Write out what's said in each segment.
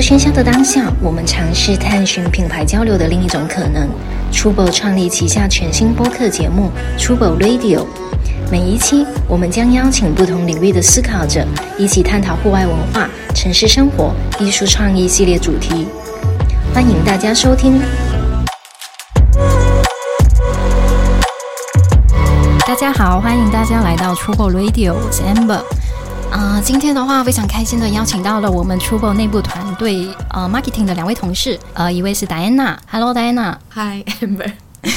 喧嚣的当下，我们尝试探寻品牌交流的另一种可能。Trouble 创立旗下全新播客节目 Trouble Radio，每一期我们将邀请不同领域的思考者，一起探讨户外文化、城市生活、艺术创意系列主题。欢迎大家收听。大家好，欢迎大家来到 Trouble Radio，我是 Amber。啊，今天的话非常开心的邀请到了我们 Trouble 内部团队呃 marketing 的两位同事，呃，一位是 Diana，Hello Diana，Hi Amber，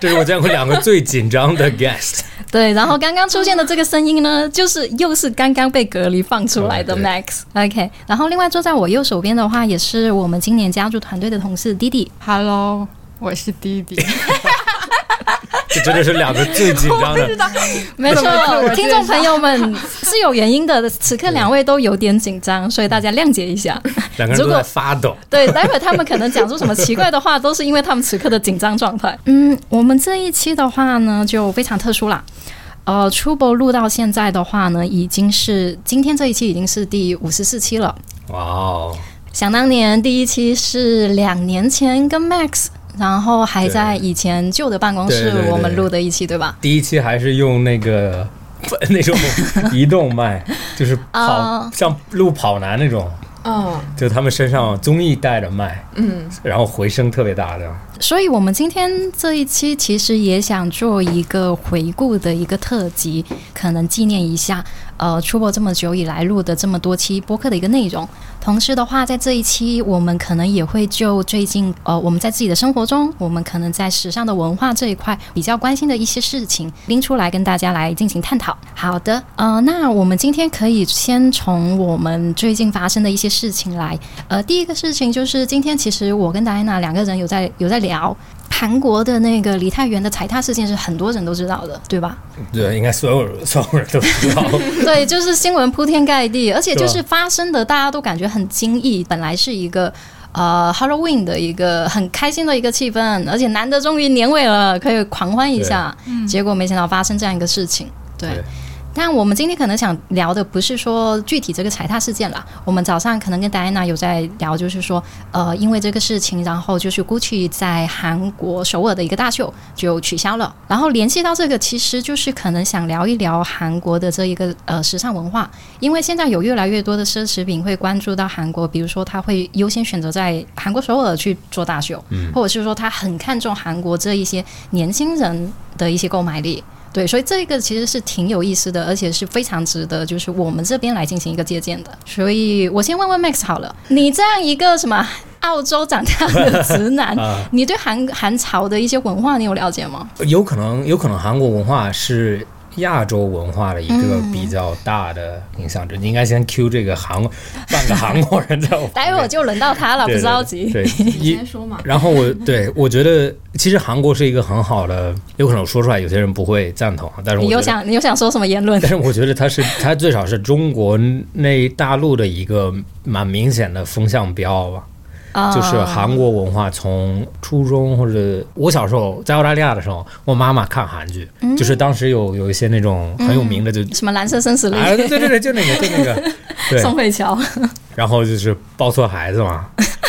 这是我见过两个最紧张的 guest。对，然后刚刚出现的这个声音呢，就是又是刚刚被隔离放出来的 Max，OK，、然后另外坐在我右手边的话，也是我们今年加入团队的同事 Didi，Hello，我是弟弟。这真的是两个最紧张的。没错听众朋友们是有原因的，此刻两位都有点紧张，所以大家谅解一下。两个人都在发抖。对，待会他们可能讲出什么奇怪的话，都是因为他们此刻的紧张状态。嗯，我们这一期的话呢，就非常特殊啦。呃，Trouble 录到现在的话呢，已经是今天这一期已经是第五十四期了。哇哦，想当年第一期是两年前跟 Max，然后还在以前旧的办公室我们录的一期，对吧？第一期还是用那个 那种 移动麦，就是跑、啊。像录跑男那种，嗯就他们身上综艺带的麦，嗯，然后回声特别大的。所以，我们今天这一期其实也想做一个回顾的一个特辑，可能纪念一下呃出播这么久以来录的这么多期播客的一个内容。同时的话，在这一期我们可能也会就最近呃我们在自己的生活中，我们可能在时尚的文化这一块比较关心的一些事情拎出来跟大家来进行探讨。好的，呃，那我们今天可以先从我们最近发生的一些事情来呃，第一个事情就是今天其实我跟戴安娜两个人有在有在聊韩国的那个李泰院的踩踏事件，是很多人都知道的，对吧？对，应该所有人所有人都知道。对，就是新闻铺天盖地，而且就是发生的大家都感觉很惊异。本来是一个呃 Halloween 的一个很开心的一个气氛，而且难得终于年尾了，可以狂欢一下。结果没想到发生这样一个事情，对。对但我们今天可能想聊的不是说具体这个踩踏事件啦，我们早上可能跟戴安娜有在聊，就是说，呃，因为这个事情，然后就是 GUCCI 在韩国首尔的一个大秀就取消了，然后联系到这个，其实就是可能想聊一聊韩国的这一个呃时尚文化，因为现在有越来越多的奢侈品会关注到韩国，比如说他会优先选择在韩国首尔去做大秀，或者是说他很看重韩国这一些年轻人的一些购买力。对，所以这个其实是挺有意思的，而且是非常值得，就是我们这边来进行一个借鉴的。所以我先问问 Max 好了，你这样一个什么澳洲长大的直男，啊你对韩韩潮的一些文化你有了解吗？有可能，有可能韩国文化是亚洲文化的一个比较大的影响者。你应该先 Q 这个韩半个韩国人在我。待会儿就轮到他了，不着急。对，你一先说嘛。然后我对我觉得，其实韩国是一个很好的，有可能说出来有些人不会赞同，但是我你又，想你又想说什么言论但？是我觉得他是他最少是中国内大陆的一个蛮明显的风向标吧。啊。就是韩国文化，从初中或者我小时候在澳大利亚的时候，我妈妈看韩剧，嗯。就是当时有有一些那种很有名的就，什么蓝色生死啊，恋、对对对，就那个就那个，对，宋慧乔，然后就是抱错孩子嘛，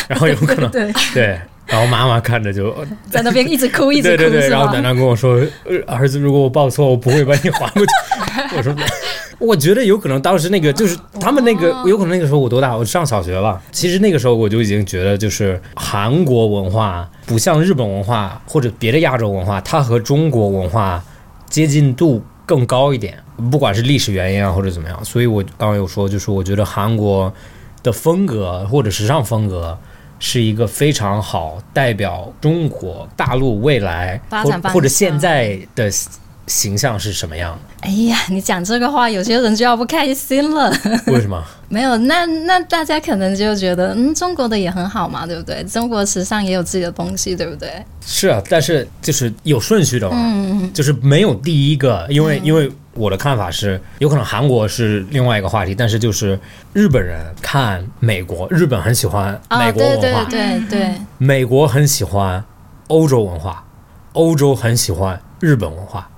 然后有可能 对，对，然后妈妈看着就在那边一直哭 一直哭，对对对，然后楠楠跟我说，呃儿子，如果我报错，我不会把你还过去。我说，我觉得有可能当时那个就是他们那个，有可能那个时候我多大？我上小学吧。其实那个时候我就已经觉得，就是韩国文化不像日本文化或者别的亚洲文化，它和中国文化接近度更高一点，不管是历史原因啊或者怎么样。所以我刚刚有说，就是我觉得韩国的风格或者时尚风格。是一个非常好代表中国大陆未来或或者现在的形象是什么样哎呀，你讲这个话，有些人就要不开心了。为什么？没有，那那大家可能就觉得，嗯，中国的也很好嘛，对不对？中国时尚也有自己的东西，对不对？是啊，但是就是有顺序的嘛，嗯，就是没有第一个，因为、因为我的看法是，有可能韩国是另外一个话题，但是就是日本人看美国，日本很喜欢美啊，国对文化，对对对，美国很喜欢欧洲文化，欧洲很喜欢日本文化，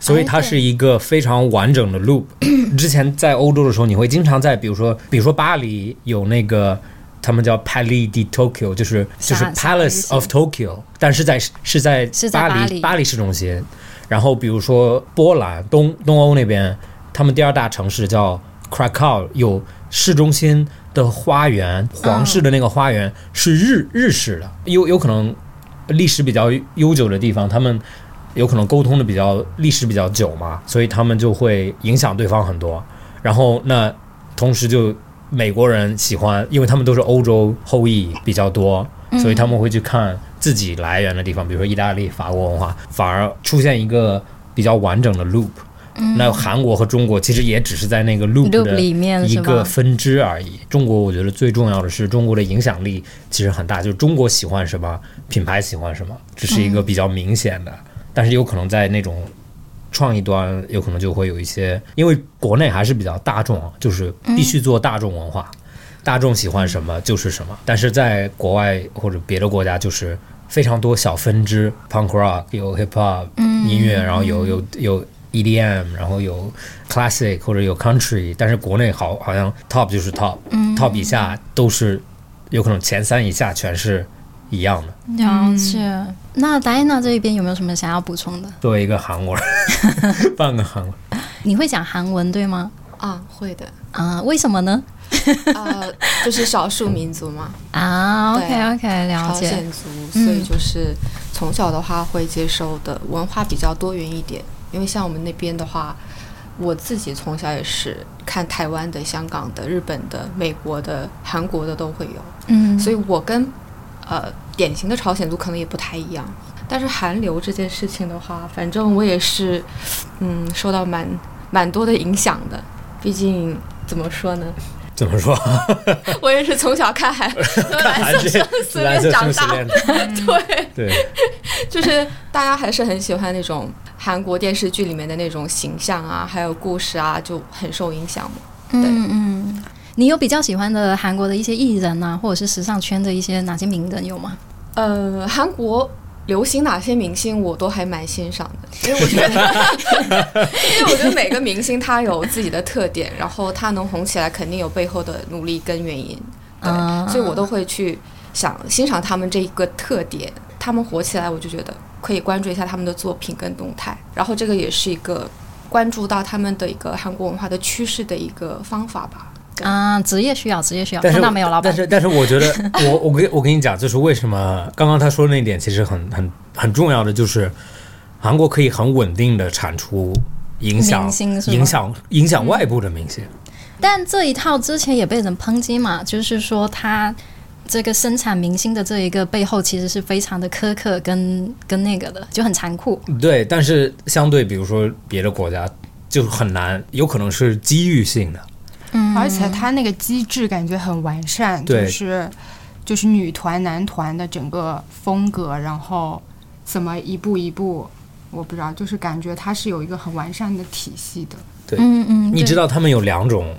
所以它是一个非常完整的 loop。之前在欧洲的时候，你会经常在比如说，比如说巴黎有那个他们叫 Palais de Tokyo，就是就是 Palace of Tokyo，但是在是在巴黎巴黎市中心。然后比如说波兰东东欧那边，他们第二大城市叫 Krakow，有市中心的花园，皇室的那个花园是日日式的，有有可能历史比较悠久的地方，他们有可能沟通的比较历史比较久嘛，所以他们就会影响对方很多。然后那同时就美国人喜欢，因为他们都是欧洲后裔比较多，所以他们会去看自己来源的地方，比如说意大利、法国文化，反而出现一个比较完整的 loop。那韩国和中国其实也只是在那个 loop 里面一？个分支而已。中国我觉得最重要的是中国的影响力其实很大，就是中国喜欢什么，品牌喜欢什么，这是一个比较明显的。但是有可能在那种创意端，有可能就会有一些，因为国内还是比较大众啊，就是必须做大众文化，大众喜欢什么就是什么。但是在国外或者别的国家，就是非常多小分支，punk rock 有 hip hop 音乐，然后有有有 EDM，然后有 classic 或者有 country，但是国内好好像 top 就是 top，top 以下都是有可能前三以下全是一样的。了解。那达安娜这一边有没有什么想要补充的？作为一个韩国人，半个韩文，你会讲韩文对吗？啊，会的，啊、为什么呢？呃，就是少数民族嘛，啊，OK OK，了解。朝鲜族，所以就是从小的话会接受的文化比较多元一点。因为像我们那边的话，我自己从小也是看台湾的、香港的、日本的、美国的、韩国的都会有，嗯，所以我跟呃典型的朝鲜族可能也不太一样。但是韩流这件事情的话，反正我也是，嗯，受到蛮蛮多的影响的。毕竟怎么说呢，怎么说？我也是从小看韩 看韩剧蓝色生死恋长大对，对，就是大家还是很喜欢那种韩国电视剧里面的那种形象啊，还有故事啊，就很受影响嘛。嗯嗯，你有比较喜欢的韩国的一些艺人啊，或者是时尚圈的一些哪些名人有吗？呃，韩国流行哪些明星我都还蛮欣赏的，因为我觉得，因为我觉得每个明星他有自己的特点，然后他能红起来，肯定有背后的努力跟原因，对，啊所以我都会去想欣赏他们这一个特点。他们火起来，我就觉得可以关注一下他们的作品跟动态，然后这个也是一个关注到他们的一个韩国文化的趋势的一个方法吧。啊，职业需要，职业需要，看到没有，老板？但是但是我觉得，我我跟我跟你讲，就是为什么刚刚他说的那一点其实很很很重要的，就是韩国可以很稳定的产出影响明星影响影响外部的明星。但这一套之前也被人抨击嘛，就是说他这个生产明星的这一个背后，其实是非常的苛刻跟跟那个的，就很残酷。对，但是相对比如说别的国家就很难，有可能是机遇性的。嗯，而且它那个机制感觉很完善，就是就是女团、男团的整个风格，然后怎么一步一步，我不知道，就是感觉它是有一个很完善的体系的。对。嗯嗯，你知道他们有两种，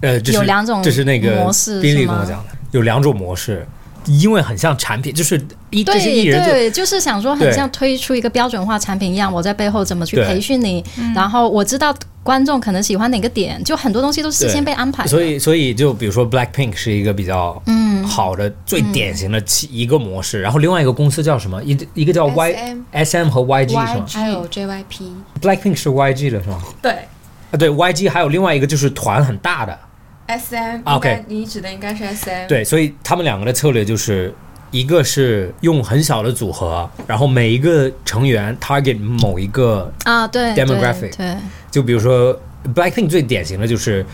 呃，就是有两种就是那个模式宾利跟我讲的，有两种模式，因为很像产品，就是一这些艺对人就对，就是想说，很像推出一个标准化产品一样，我在背后怎么去培训你，然后我知道观众可能喜欢哪个点，就很多东西都事先被安排。所以，所以就比如说 Blackpink 是一个比较嗯好的、最典型的其一个模式，然后另外一个公司叫什么？一一个叫 Y SM S M 和 Y G 是吗还有 JYP，？Blackpink 是 Y G 的是吗？对啊，对，Y G 还有另外一个就是团很大的，SM，啊 OK 你指的应该是 SM，对，所以他们两个的策略就是。一个是用很小的组合，然后每一个成员 target 某一个啊，对对 Demographic 对，就比如说 Blackpink 最典型的就是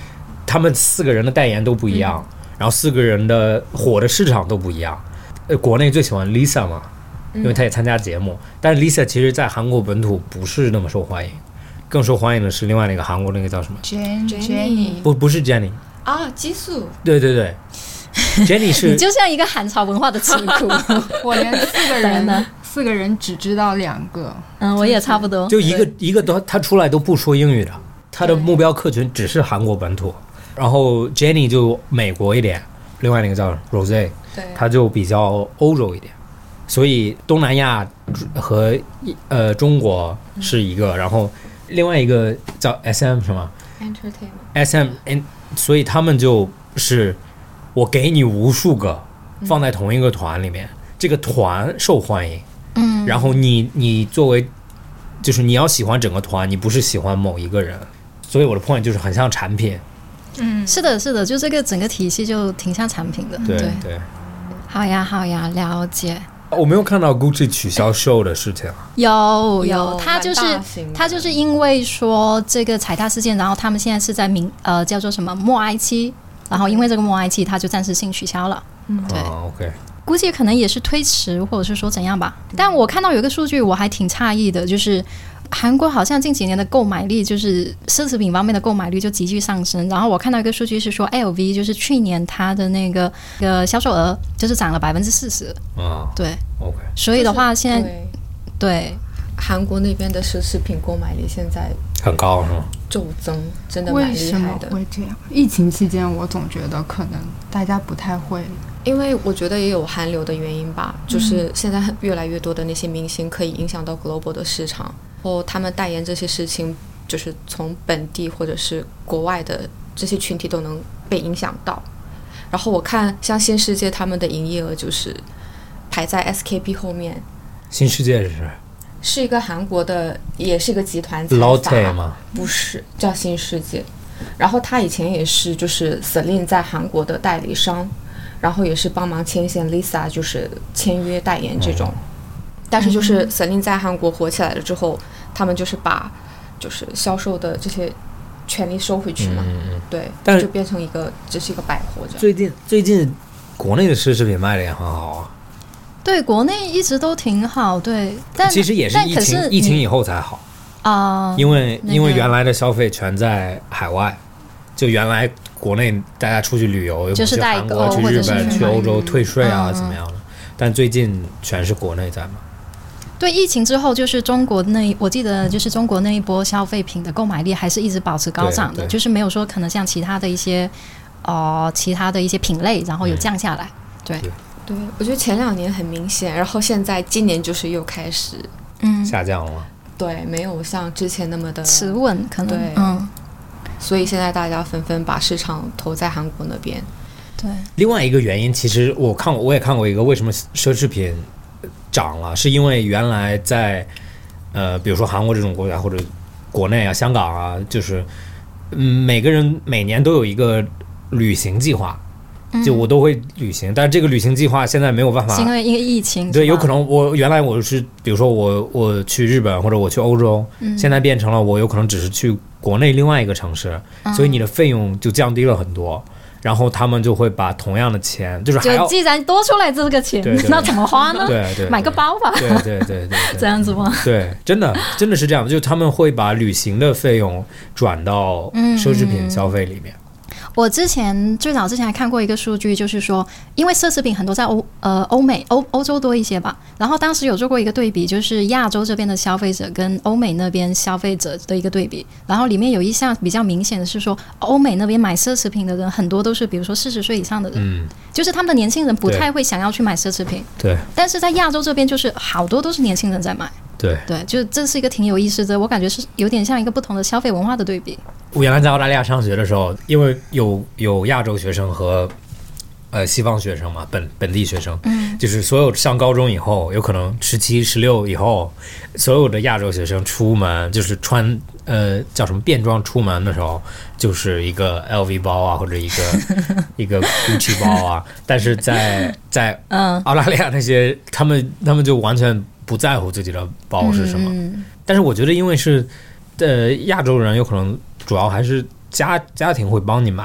他们四个人的代言都不一样，然后四个人的火的市场都不一样。呃，国内最喜欢 Lisa 嘛，因为她也参加节目，但是 Lisa 其实在韩国本土不是那么受欢迎，更受欢迎的是另外那个韩国那个叫什么？Jen Jennie 不，不是 Jennie，啊，激素，对对对 Jennie 你就像一个韩潮文化的智库。我连四个人呢人，四个人只知道两个。嗯，我也差不多。就一个一个都他出来都不说英语的，他的目标客群只是韩国本土，然后 Jennie 就美国一点，另外那个叫 Rose。对，它就比较欧洲一点，所以东南亚和呃中国是一个，然后另外一个叫 SM 是吗 entertainment？SM，嗯，所以他们就是我给你无数个放在同一个团里面，这个团受欢迎，嗯，然后你你作为就是你要喜欢整个团，你不是喜欢某一个人，所以我的 point 就是很像产品，嗯，是的，是的，就这个整个体系就挺像产品的。对对，对。好呀，好呀，了解。我没有看到 Gucci 取消 show 的事情。啊，有。有他就是他就是因为说这个踩踏事件，然后他们现在是在明呃叫做什么默哀期，然后因为这个默哀季，他就暂时性取消了。嗯。对。啊，OK，估计可能也是推迟，或者是说怎样吧。但我看到有一个数据，我还挺诧异的，就是韩国好像近几年的购买力，就是奢侈品方面的购买率就急剧上升。然后我看到一个数据是说，LV 就是去年它的那个呃销售额就是涨了百分之四十。啊。对，，OK，所以的话，现在对。对韩国那边的奢侈品购买力现在很高是吗？骤增，真的蛮厉为什么害的。会这样？疫情期间，我总觉得可能大家不太会。因为我觉得也有韩流的原因吧，就是现在很越来越多的那些明星可以影响到 global 的市场，然后他们代言这些事情，就是从本地或者是国外的这些群体都能被影响到。然后我看像新世界他们的营业额就是排在 SKP 后面，新世界是是一个韩国的，也是一个集团财阀 Lotte 吗？不是，叫新世界。然后他以前也是就是 Celine 在韩国的代理商，然后也是帮忙牵线 Lisa 就是签约代言这种。但是就是 Celine 在韩国火起来了之后，他们就是把就是销售的这些权利收回去嘛，嗯嗯。对，但是就变成一个只是一个百货这样。最近最近国内的奢侈品卖的也很好啊，对国内一直都挺好，对，但其实也是疫情疫情以后才好，啊，因为、那个因为原来的消费全在海外，就原来国内大家出去旅游，就是韩国、去日本、去去欧洲退税啊，嗯怎么样的？但最近全是国内在嘛，对疫情之后，就是中国那我记得就是中国那一波消费品的购买力还是一直保持高涨的，就是没有说可能像其他的一些呃其他的一些品类，然后有降下来。对，对对，我觉得前两年很明显，然后现在今年就是又开始，嗯，下降了吗？对，没有像之前那么的持稳可能对。嗯，所以现在大家纷纷把市场投在韩国那边。对，另外一个原因，其实我看过，我也看过一个为什么奢侈品涨了，是因为原来在呃，比如说韩国这种国家或者国内啊、香港啊，就是嗯，每个人每年都有一个旅行计划，就我都会旅行，但是这个旅行计划现在没有办法因为因为疫情，对，有可能我原来我是，比如说我我去日本或者我去欧洲，嗯现在变成了我有可能只是去国内另外一个城市，嗯所以你的费用就降低了很多。然后他们就会把同样的钱，就是就既然多出来这个钱对对，那怎么花呢？对对 买个包吧，对对对 对这样子吗？对，真的真的是这样，就他们会把旅行的费用转到嗯奢侈品消费里面。我之前最早之前还看过一个数据，就是说，因为奢侈品很多在欧呃欧美欧欧洲多一些吧，然后当时有做过一个对比，就是亚洲这边的消费者跟欧美那边消费者的一个对比，然后里面有一项比较明显的是说，欧美那边买奢侈品的人很多都是比如说四十岁以上的人，嗯，就是他们的年轻人不太会想要去买奢侈品，对。但是在亚洲这边就是好多都是年轻人在买，对。对，就这是一个挺有意思的，我感觉是有点像一个不同的消费文化的对比，我原来在澳大利亚上学的时候，因为有有亚洲学生和呃西方学生嘛，本本地学生，嗯，就是所有上高中以后，有可能十七、十六以后，所有的亚洲学生出门就是穿呃叫什么便装出门的时候，就是一个 LV 包啊，或者一个 一个 Gucci 包啊，但是在在 嗯，澳大利亚那些他们他们就完全不在乎自己的包是什么，嗯但是我觉得，因为是呃亚洲人，有可能主要还是家家庭会帮你买，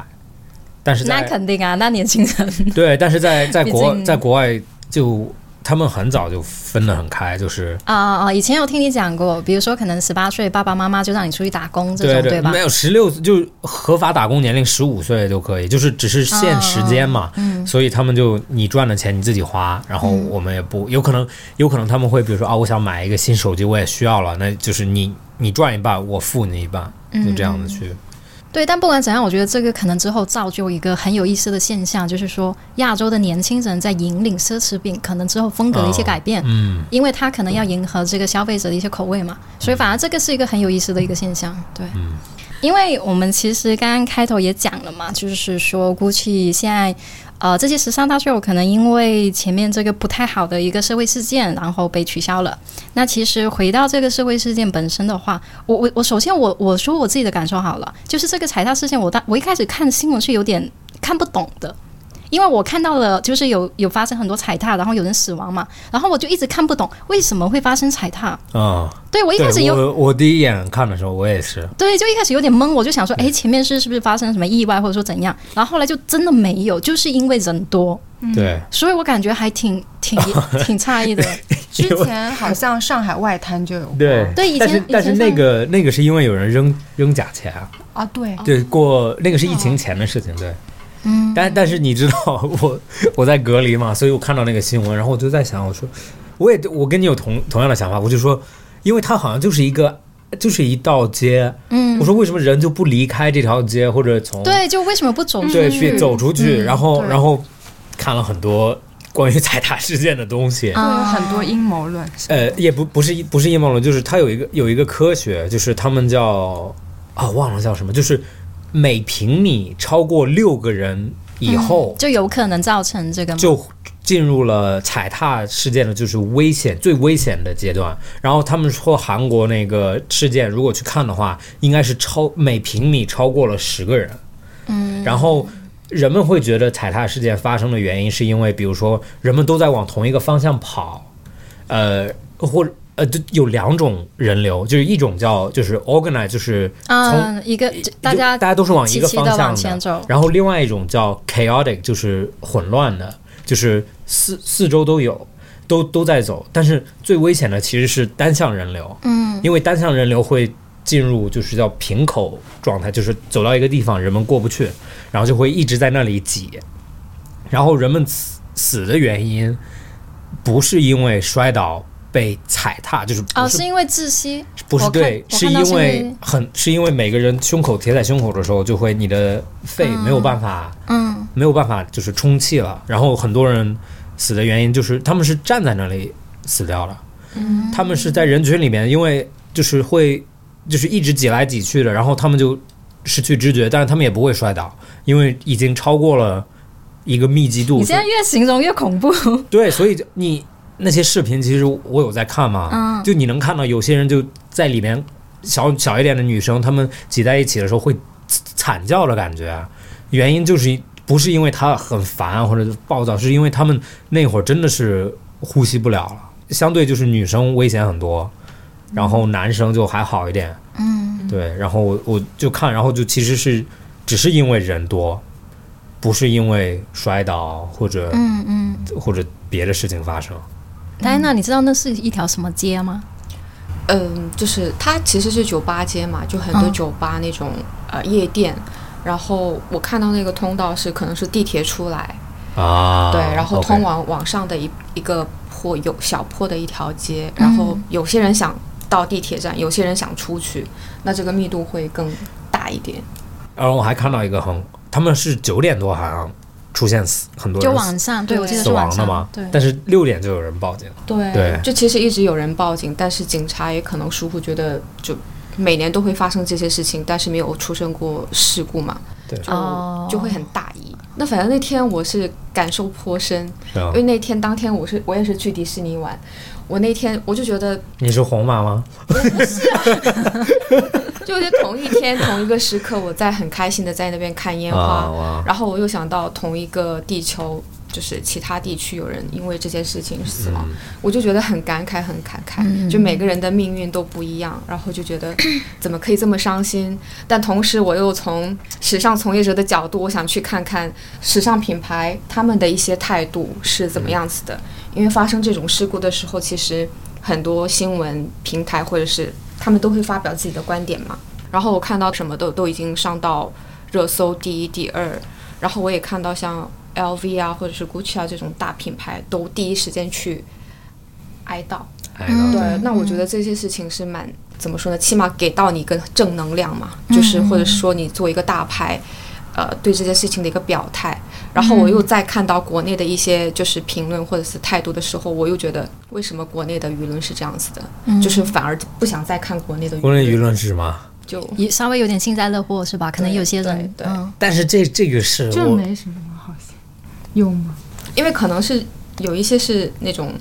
但是那肯定啊，那年轻人。对，但是在在国 在国外就他们很早就分得很开，就是啊啊啊！以前有听你讲过，比如说可能十八岁爸爸妈妈就让你出去打工这种，对吧没？有十六就合法打工年龄十五岁就可以，就是只是限时间嘛，嗯所以他们就你赚的钱你自己花，然后我们也不有可能有可能他们会比如说啊，我想买一个新手机，我也需要了，那就是你你赚一半，我付你一半，就这样子去。对，但不管怎样，我觉得这个可能之后造就一个很有意思的现象，就是说亚洲的年轻人在引领奢侈品，可能之后风格的一些改变，嗯，因为他可能要迎合这个消费者的一些口味嘛，所以反而这个是一个很有意思的一个现象。对，嗯因为我们其实刚刚开头也讲了嘛，就是说 GUCCI 现在。呃，这些时尚大秀可能因为前面这个不太好的一个社会事件，然后被取消了。那其实回到这个社会事件本身的话，我我我首先我我说我自己的感受好了，就是这个踩踏事件，我当我一开始看新闻是有点看不懂的。因为我看到了，就是有有发生很多踩踏，然后有人死亡嘛，然后我就一直看不懂为什么会发生踩踏。啊，对我一开始有我我第一眼看的时候，我也是。对，就一开始有点懵，我就想说，哎，前面是是不是发生什么意外，或者说怎样？然后后来就真的没有，就是因为人多，对，所以我感觉还挺挺 挺诧异的。之前好像上海外滩就有过对对以前但是那个那个是因为有人扔扔假钱啊，啊，对，对，过那个是疫情前的事情，对。嗯，但但是你知道我我在隔离嘛，所以我看到那个新闻，然后我就在想，我说我也我跟你有同同样的想法，我就说，因为它好像就是一个就是一道街，嗯我说为什么人就不离开这条街，或者从对，就为什么不走出对去？别走出去，嗯然后然后看了很多关于踩踏事件的东西，有很多阴谋论。呃，也不不是不是阴谋论，就是它有一个有一个科学，就是他们叫啊忘了叫什么，就是每平米超过六个人以后，就有可能造成这个吗就进入了踩踏事件的就是危险最危险的阶段。然后他们说韩国那个事件，如果去看的话，应该是超每平米超过了十个人。嗯，然后人们会觉得踩踏事件发生的原因是因为，比如说人们都在往同一个方向跑，呃，或者呃，就有两种人流，就是一种叫就是 organize，就是从，一个大家大家都是往一个方向往前走然后另外一种叫 chaotic，就是混乱的，就是四四周都有，都都在走。但是最危险的其实是单向人流，嗯因为单向人流会进入就是叫瓶口状态，就是走到一个地方人们过不去，然后就会一直在那里挤。然后人们死死的原因不是因为摔倒被踩踏，就是啊哦，是是因为窒息，不是对，是因为很是因为每个人胸口贴在胸口的时候，就会你的肺没有办法、嗯。没有办法就是充气了，然后很多人死的原因就是他们是站在那里死掉了，嗯，他们是在人群里面，因为就是会就是一直挤来挤去的，然后他们就失去知觉，但是他们也不会摔倒，因为已经超过了一个密集度。你现在越形容越恐怖，对，所以就你那些视频，其实我有在看嘛，嗯。就你能看到有些人就在里面，小小一点的女生，她们挤在一起的时候会惨叫的感觉，原因就是不是因为她很烦或者暴躁，是因为她们那会儿真的是呼吸不了了，相对就是女生危险很多，然后男生就还好一点，嗯。对，然后我我就看，然后就其实是只是因为人多，不是因为摔倒或者、嗯嗯。或者别的事情发生。戴安娜，你知道那是一条什么街吗？嗯，就是它其实是酒吧街嘛，就很多嗯酒吧那种、呃夜店。然后我看到那个通道是可能是地铁出来，啊，对，然后通往往上的一一个坡有小坡的一条街，然后有些人想到地铁站，有些人想出去，那这个密度会更大一点。然后我还看到一个很，他们是九点多好像出现死很多就人晚上，对对我记得死是晚上亡的嘛，对，但是六点就有人报警，对。对。就其实一直有人报警，但是警察也可能疏忽，觉得就每年都会发生这些事情，但是没有出生过事故嘛，对。就、哦。就会很大意。那反正那天我是感受颇深，因为那天当天我是我也是去迪士尼玩，我那天我就觉得你是红马吗？就是同一天同一个时刻，我在很开心的在那边看烟花，啊，然后我又想到同一个地球，就是其他地区有人因为这件事情死亡，嗯我就觉得很感慨，很感慨。嗯就每个人的命运都不一样，然后就觉得怎么可以这么伤心？但同时我又从时尚从业者的角度，我想去看看时尚品牌他们的一些态度是怎么样子的。因为发生这种事故的时候，其实很多新闻平台或者是他们都会发表自己的观点嘛。然后我看到什么都都已经上到热搜第一、第二，然后我也看到像 LV 啊或者是 GUCCI 啊这种大品牌都第一时间去哀悼。哀悼对，那我觉得这些事情是蛮怎么说呢？起码给到你一个正能量嘛，就是或者是说你做一个大牌，呃，对这件事情的一个表态。然后我又再看到国内的一些就是评论或者是态度的时候，我又觉得为什么国内的舆论是这样子的？就是反而不想再看国内的国内舆论是什么？就也稍微有点幸灾乐祸是吧？可能有些人对对嗯但是这这个是这我没什么好像，有吗？因为可能是有一些是那种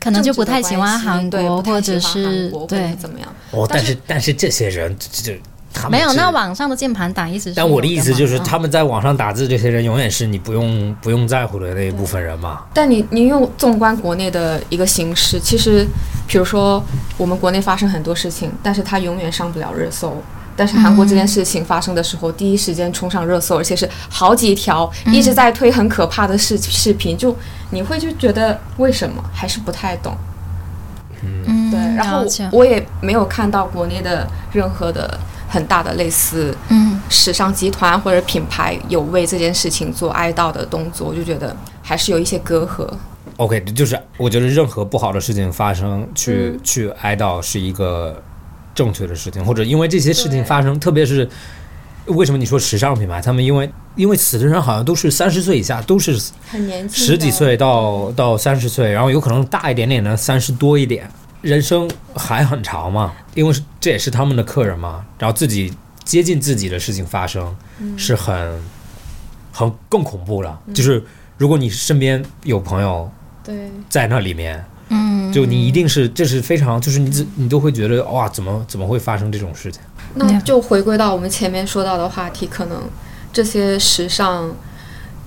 可能就不太喜欢韩国，或者是对怎么样？哦，但是但是这些人这这他们没有。那网上的键盘党一直是但我的意思就是，他们在网上打字，这些人永远是你不用不用在乎的那一部分人嘛。但你你用纵观国内的一个形势，其实比如说我们国内发生很多事情，但是他永远上不了热搜。但是韩国这件事情发生的时候，第一时间冲上热搜，而且是好几条一直在推很可怕的视视频，就你会就觉得为什么还是不太懂。嗯，对，然后我也没有看到国内的任何的很大的类似嗯。时尚集团或者品牌有为这件事情做哀悼的动作，我就觉得还是有一些隔阂。OK，就是我觉得任何不好的事情发生，去、嗯。去哀悼是一个正确的事情，或者因为这些事情发生，特别是为什么你说时尚品牌，他们因为因为死的人好像都是三十岁以下，都是很年轻，十几岁到到三十岁，然后有可能大一点点的三十多一点，人生还很长嘛，因为是这也是他们的客人嘛，然后自己接近自己的事情发生，是很很更恐怖了。就是如果你身边有朋友对，在那里面，嗯，就你一定是这是非常就是你自你都会觉得哇，怎么怎么会发生这种事情？那就回归到我们前面说到的话题，可能这些时尚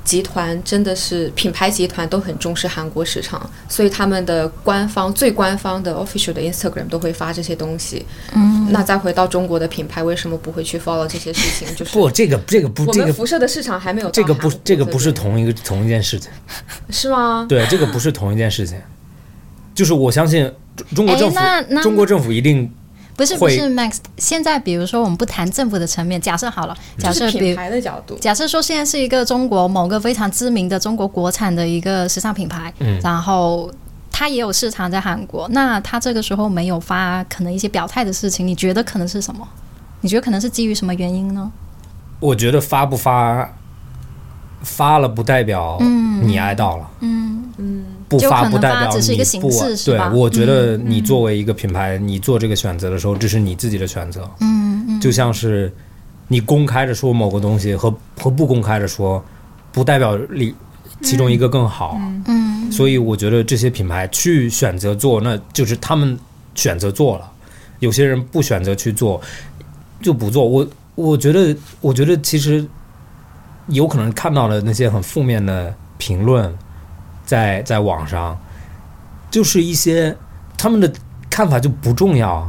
集团真的是品牌集团都很重视韩国市场，所以他们的官方最官方的 official 的 Instagram 都会发这些东西。嗯，那再回到中国的品牌，为什么不会去 follow 这些事情？就是不，这个这个不我这个们辐射的市场还没有这个不这个不是同一个同一件事情。是吗？对，这个不是同一件事情。就是我相信中中国哎政府，中国政府一定不是不是 Max，现在比如说我们不谈政府的层面，假设好了，假设比如品牌的角度，假设说现在是一个中国某个非常知名的中国国产的一个时尚品牌，嗯。然后它也有市场在韩国，那它这个时候没有发可能一些表态的事情，你觉得可能是什么？你觉得可能是基于什么原因呢？我觉得发不发，发了不代表你哀悼了，嗯。不就可能发不代表你不对我觉得你作为一个品牌，你做这个选择的时候，这是你自己的选择。嗯嗯就像是你公开的说某个东西和和不公开的说，不代表你其中一个更好。嗯所以我觉得这些品牌去选择做，那就是他们选择做了。有些人不选择去做，就不做。我我觉得，我觉得其实有可能看到了那些很负面的评论，在在网上，就是一些他们的看法就不重要，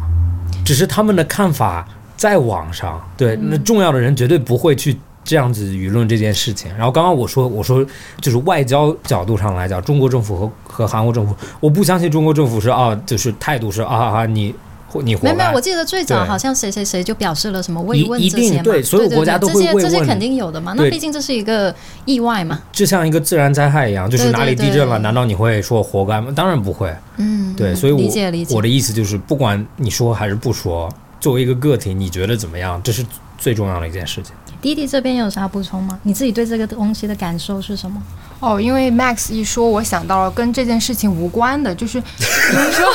只是他们的看法在网上。对，那重要的人绝对不会去这样子舆论这件事情。然后刚刚我说，我说就是外交角度上来讲，中国政府和和韩国政府，我不相信中国政府是啊，就是态度是啊啊你你活没有没有，我。记得最早好像谁谁谁就表示了什么慰问这些嘛，对所有对国家都对这些会慰问这些肯定有的嘛。那毕竟这是一个意外嘛。就像一个自然灾害一样，就是哪里地震了，对难道你会说活该吗？当然不会。嗯，对，嗯所以我理解理解。我的意思就是，不管你说还是不说，作为一个个体，你觉得怎么样？这是最重要的一件事情。弟弟这边有啥补充吗？你自己对这个东西的感受是什么？哦，因为 Max 一说，我想到了跟这件事情无关的，就是比如说，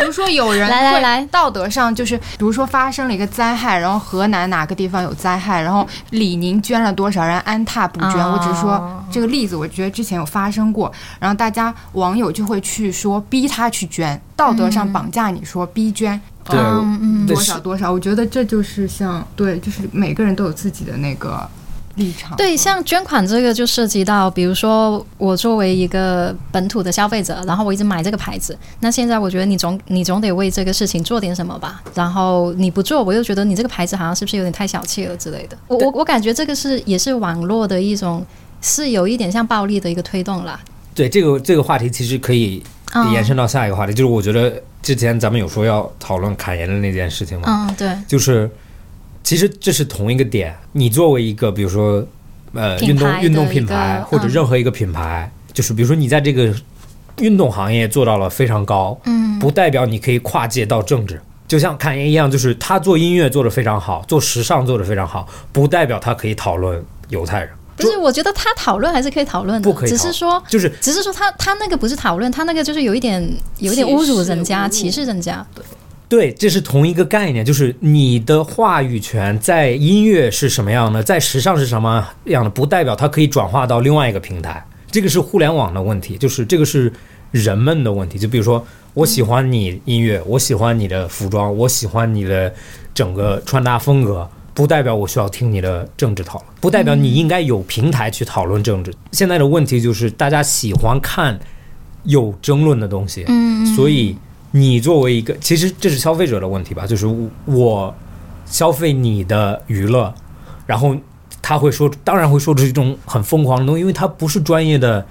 比如说有人会来来来道德上就是，比如说发生了一个灾害，然后河南哪个地方有灾害，然后李宁捐了多少，然后安踏不捐。哦我只是说这个例子，我觉得之前有发生过，然后大家网友就会去说逼他去捐，道德上绑架你说逼捐。对嗯嗯多少多少，我觉得这就是像对，就是每个人都有自己的那个立场。对，像捐款这个就涉及到，比如说我作为一个本土的消费者，然后我一直买这个牌子，那现在我觉得你总你总得为这个事情做点什么吧。然后你不做，我又觉得你这个牌子好像是不是有点太小气了之类的。我我我感觉这个是也是网络的一种，是有一点像暴力的一个推动啦。对这个这个话题，其实可以嗯延伸到下一个话题，就是我觉得之前咱们有说要讨论侃爷的那件事情嘛，嗯，对，就是其实这是同一个点。你作为一个比如说呃运动运动品牌或者嗯任何一个品牌，就是比如说你在这个运动行业做到了非常高，嗯不代表你可以跨界到政治。就像侃爷一样，就是他做音乐做得非常好，做时尚做得非常好，不代表他可以讨论犹太人。不是，我觉得他讨论还是可以讨论的，不可以只是说，就是只是说他他那个不是讨论，他那个就是有一点有一点侮辱人家、歧视歧视人家。对，对这是同一个概念，就是你的话语权在音乐是什么样的，在时尚是什么样的，不代表它可以转化到另外一个平台。这个是互联网的问题，就是这个是人们的问题。就比如说，我喜欢你音乐，我喜欢你的服装，我喜欢你的整个穿搭风格，不代表我需要听你的政治讨论，不代表你应该有平台去讨论政治。现在的问题就是大家喜欢看有争论的东西，嗯，所以你作为一个，其实这是消费者的问题吧，就是我消费你的娱乐，然后他会说，当然会说出一种很疯狂的东西，因为他不是专业的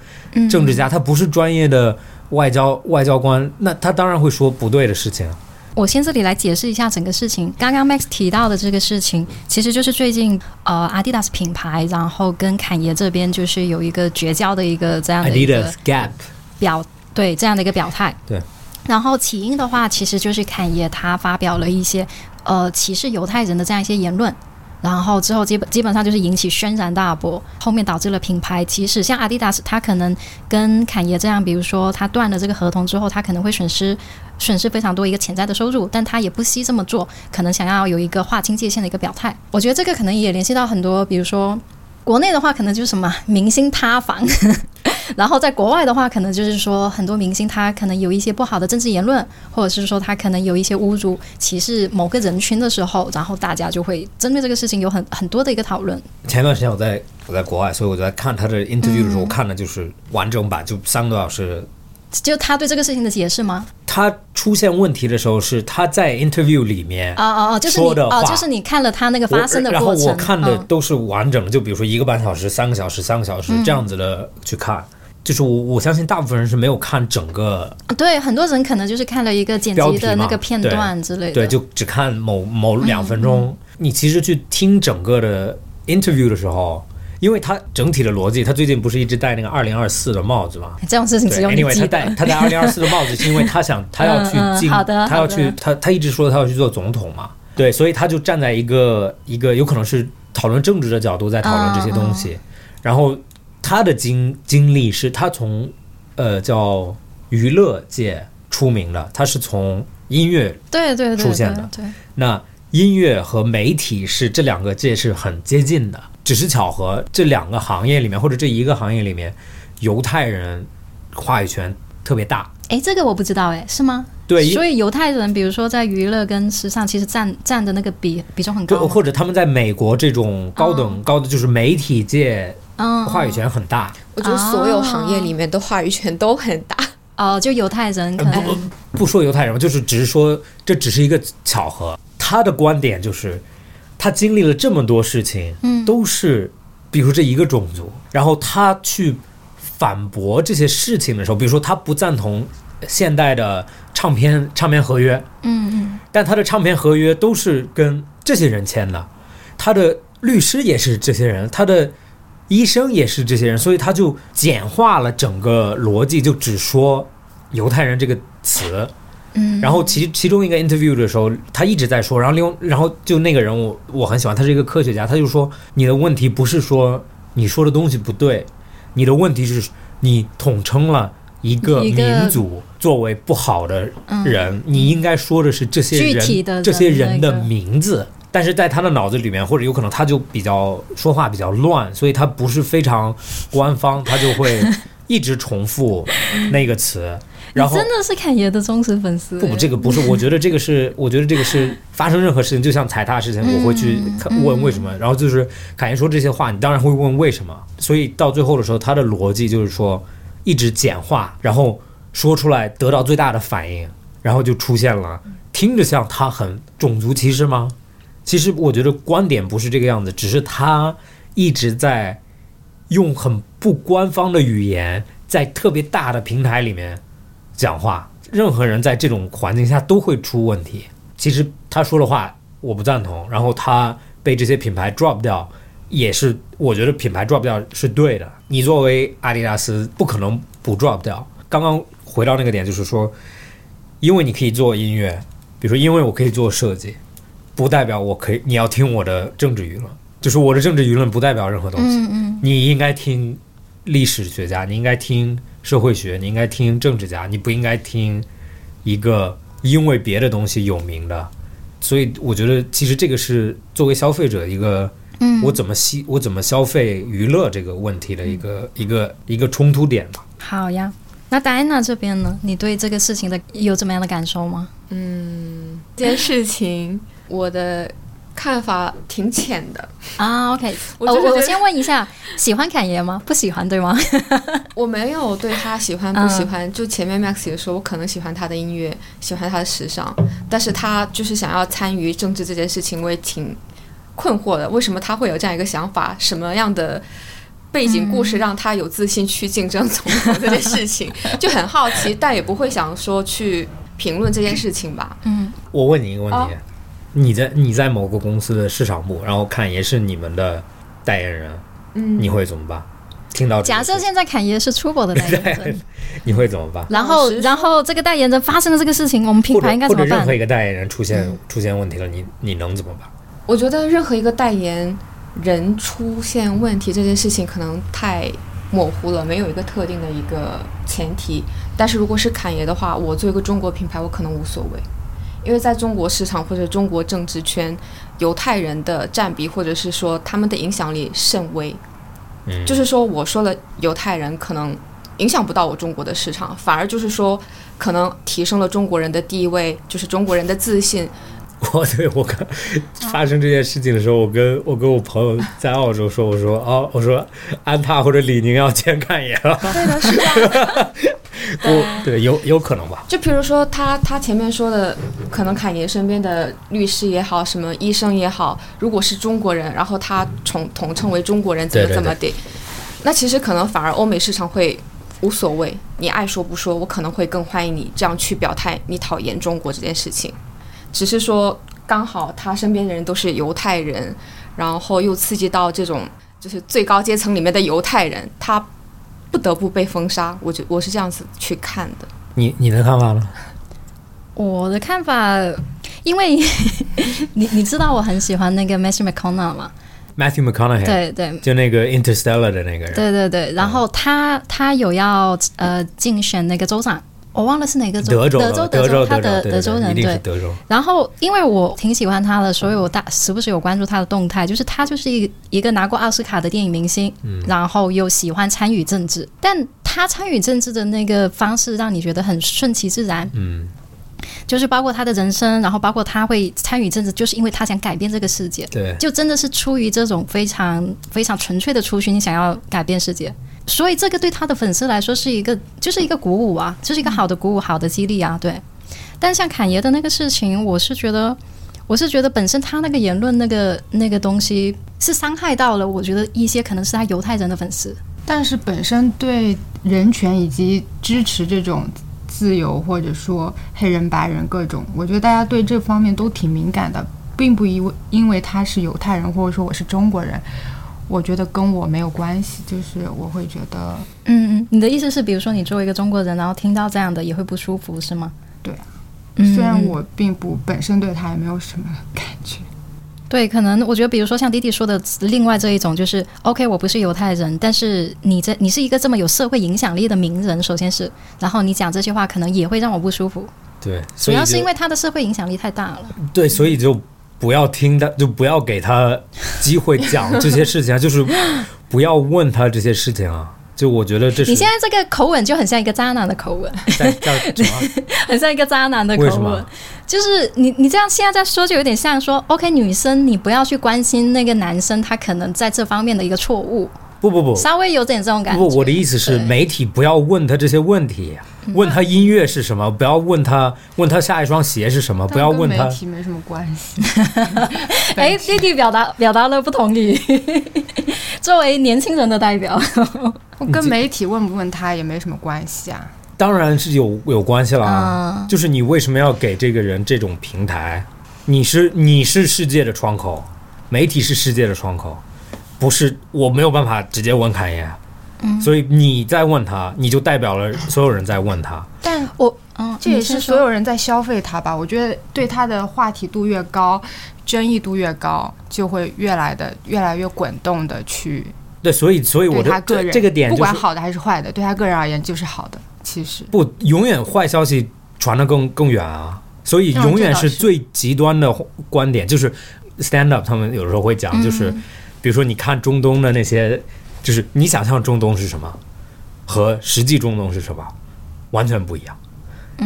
政治家，他不是专业的外交外交官，那他当然会说不对的事情。我先这里来解释一下整个事情。刚刚 Max 提到的这个事情，其实就是最近呃 Adidas 品牌，然后跟侃爷这边就是有一个绝交的一个这样的一个 Adidas、Gap，表对这样的一个表态。对。然后起因的话，其实就是侃爷他发表了一些呃歧视犹太人的这样一些言论，然后之后基本基本上就是引起轩然大波，后面导致了品牌其实像阿迪达斯，他可能跟侃爷这样，比如说他断了这个合同之后，他可能会损失损失非常多一个潜在的收入，但他也不惜这么做，可能想要有一个划清界限的一个表态。我觉得这个可能也联系到很多，比如说国内的话，可能就是什么明星塌房。然后在国外的话，可能就是说很多明星他可能有一些不好的政治言论，或者是说他可能有一些侮辱、歧视某个人群的时候，然后大家就会针对这个事情有很很多的一个讨论。前段时间我在我在国外，所以我在看他的 interview 的时候，我看的就是完整版，就三个多小时。就他对这个事情的解释吗？他出现问题的时候是他在 interview 里面哦哦哦，就是你说的话。哦，就是你看了他那个发生的过程然后过，我看的嗯。都是完整的，就比如说一个半小时、三个小时、三个小时这样子的去看。就是我我相信大部分人是没有看整个，对很多人可能就是看了一个剪辑的那个片段之类的，对，就只看某某两分钟。你其实去听整个的 interview 的时候，因为他整体的逻辑，他最近不是一直戴那个二零二四的帽子吗？这种事情对只有你，anyway，他戴。他戴二零二四的 帽子，是因为他想他要去嗯嗯进，好的他要去他他一直说他要去做总统嘛，对，所以他就站在一个一个有可能是讨论政治的角度在讨论这些东西，然后他的经经历是他从呃叫娱乐界出名的，他是从音乐对对对对出现的。对，那音乐和媒体是这两个界是很接近的，只是巧合，这两个行业里面或者这一个行业里面，犹太人话语权特别大。哎，这个我不知道，哎，是吗？对，所以犹太人，比如说在娱乐跟时尚，其实占占的那个比比重很高。或者他们在美国这种高等、高的就是媒体界嗯，话语权很大。我觉得所有行业里面的话语权都很大。哦，就犹太人可能不不说犹太人，就是只是说这只是一个巧合。他的观点就是，他经历了这么多事情，嗯。都是比如这一个种族，然后他去反驳这些事情的时候，比如说他不赞同现代的唱片唱片合约，嗯嗯。但他的唱片合约都是跟这些人签的，他的律师也是这些人，他的医生也是这些人，所以他就简化了整个逻辑，就只说犹太人这个词。嗯，然后其其中一个 interview 的时候，他一直在说，然后另然后就那个人我我很喜欢，他是一个科学家，他就说你的问题不是说你说的东西不对，你的问题是你统称了一个民族作为不好的人，你应该说的是这些人这些人的名字。但是在他的脑子里面，或者有可能他就比较说话比较乱，所以他不是非常官方，他就会一直重复那个词。然后你真的是侃爷的忠实粉丝。不不，这个不是，我觉得这个是，我觉得这个是 发生任何事情，就像踩踏事情，我会去问为什么。然后就是侃爷说这些话，你当然会问为什么。所以到最后的时候，他的逻辑就是说，一直简化，然后说出来得到最大的反应，然后就出现了，听着像他很种族歧视吗？其实我觉得观点不是这个样子，只是他一直在用很不官方的语言，在特别大的平台里面讲话。任何人在这种环境下都会出问题。其实他说的话我不赞同，然后他被这些品牌 drop 掉，也是我觉得品牌 drop 掉是对的。你作为阿迪达斯，不可能不 drop 掉。刚刚回到那个点，就是说，因为你可以做音乐，比如说，因为我可以做设计，不代表我可以你要听我的政治舆论，就是我的政治舆论不代表任何东西。嗯嗯你应该听历史学家，你应该听社会学，你应该听政治家，你不应该听一个因为别的东西有名的。所以我觉得，其实这个是作为消费者一个，嗯，我怎么吸，我怎么消费娱乐这个问题的一个、一个一个冲突点吧。好呀。那戴安娜这边呢？你对这个事情的有怎么样的感受吗？嗯这件事情我的看法挺浅的，啊，OK，我哦我我先问一下，喜欢侃爷吗？不喜欢对吗？我没有对他喜欢不喜欢，就前面 Max 也说，我可能喜欢他的音乐，喜欢他的时尚，但是他就是想要参与政治这件事情，我也挺困惑的，为什么他会有这样一个想法？什么样的背景故事让他有自信去竞争总统这件事情？就很好奇，但也不会想说去评论这件事情吧。嗯，我问你一个问题：哦你在你在某个公司的市场部，然后侃爷是你们的代言人，嗯，你会怎么办？听到假设现在侃爷是出国的代言人，你会怎么办？然后然后这个代言人发生了这个事情，我们品牌应该怎么办或者任何？一个代言人出现、嗯出现问题了，你你能怎么办？我觉得任何一个代言人出现问题这件事情可能太模糊了，没有一个特定的一个前提。但是如果是侃爷的话，我作为一个中国品牌，我可能无所谓，因为在中国市场或者中国政治圈，犹太人的占比或者是说他们的影响力甚微。嗯，就是说，我说了犹太人可能影响不到我中国的市场，反而就是说，可能提升了中国人的地位，就是中国人的自信，我对我刚发生这件事情的时候，我跟我跟我朋友在澳洲说，我说哦，我说安踏或者李宁要先看一眼了，对的，是的。我 对有有可能吧？就比如说他他前面说的，可能侃爷身边的律师也好，什么医生也好，如果是中国人，然后他统统称为中国人，怎么怎么的，那其实可能反而欧美市场会无所谓，你爱说不说，我可能会更欢迎你这样去表态你讨厌中国这件事情，只是说刚好他身边的人都是犹太人，然后又刺激到这种就是最高阶层里面的犹太人，他不得不被封杀，我觉我是这样子去看的。你你的看法呢？我的看法，因为 你你知道我很喜欢那个 Matthew McConaughey 嘛？Matthew McConaughey，对对就那个 Interstellar 的那个人，对对对，然后他他有要呃竞选那个州长，我忘了是哪个州，德州德州德州他的德州人对。德州。然后，因为我挺喜欢他的，所以我大时不时有关注他的动态。就是他就是一个一个拿过奥斯卡的电影明星，嗯然后又喜欢参与政治，但他参与政治的那个方式让你觉得很顺其自然。嗯，就是包括他的人生，然后包括他会参与政治，就是因为他想改变这个世界。对，就真的是出于这种非常非常纯粹的初心，想要改变世界。所以这个对他的粉丝来说是一个，就是一个鼓舞啊，就是一个好的鼓舞，好的激励啊，对。但像侃爷的那个事情，我是觉得，我是觉得本身他那个言论那个那个东西是伤害到了，我觉得一些可能是他犹太人的粉丝。但是本身对人权以及支持这种自由，或者说黑人、白人各种，我觉得大家对这方面都挺敏感的，并不因为因为他是犹太人，或者说我是中国人，我觉得跟我没有关系，就是我会觉得嗯嗯，你的意思是，比如说你作为一个中国人，然后听到这样的也会不舒服，是吗？对啊嗯，虽然嗯我并不本身对他也没有什么感觉，对，可能我觉得，比如说像弟弟说的，另外这一种就是，OK，我不是犹太人，但是你这你是一个这么有社会影响力的名人，首先是，然后你讲这些话，可能也会让我不舒服，对，主要是因为他的社会影响力太大了。对，所以就不要听他，就不要给他机会讲这些事情啊，就是不要问他这些事情啊。就我觉得这是你现在这个口吻就很像一个渣男的口吻，在叫什么？很像一个渣男的口吻为什么。？就是你你这样现在在说，就有点像说，OK，女生你不要去关心那个男生他可能在这方面的一个错误，不不不稍微有点这种感觉。不，我的意思是，媒体不要问他这些问题，问他音乐是什么，不要问他问他下一双鞋是什么，不要问他媒。体没什么关系。哎，弟弟表达表达了不同意。作为年轻人的代表，我跟媒体问不问他也没什么关系啊。当然是有有关系了啊就是你为什么要给这个人这种平台？你是你是世界的窗口，媒体是世界的窗口，不是我没有办法直接问侃爷，嗯所以你在问他，你就代表了所有人在问他。但我嗯，这也是所有人在消费他吧。我觉得对他的话题度越高，争议度越高，就会越来的越来越滚动的去对，所以所以我他个人这这个点就是不管好的还是坏的，对他个人而言就是好的。其实不永远坏消息传得更更远啊，所以嗯永远是是最极端的观点，就是 stand up 他们有时候会讲，就是嗯比如说你看中东的那些，就是你想象中东是什么，和实际中东是什么，完全不一样。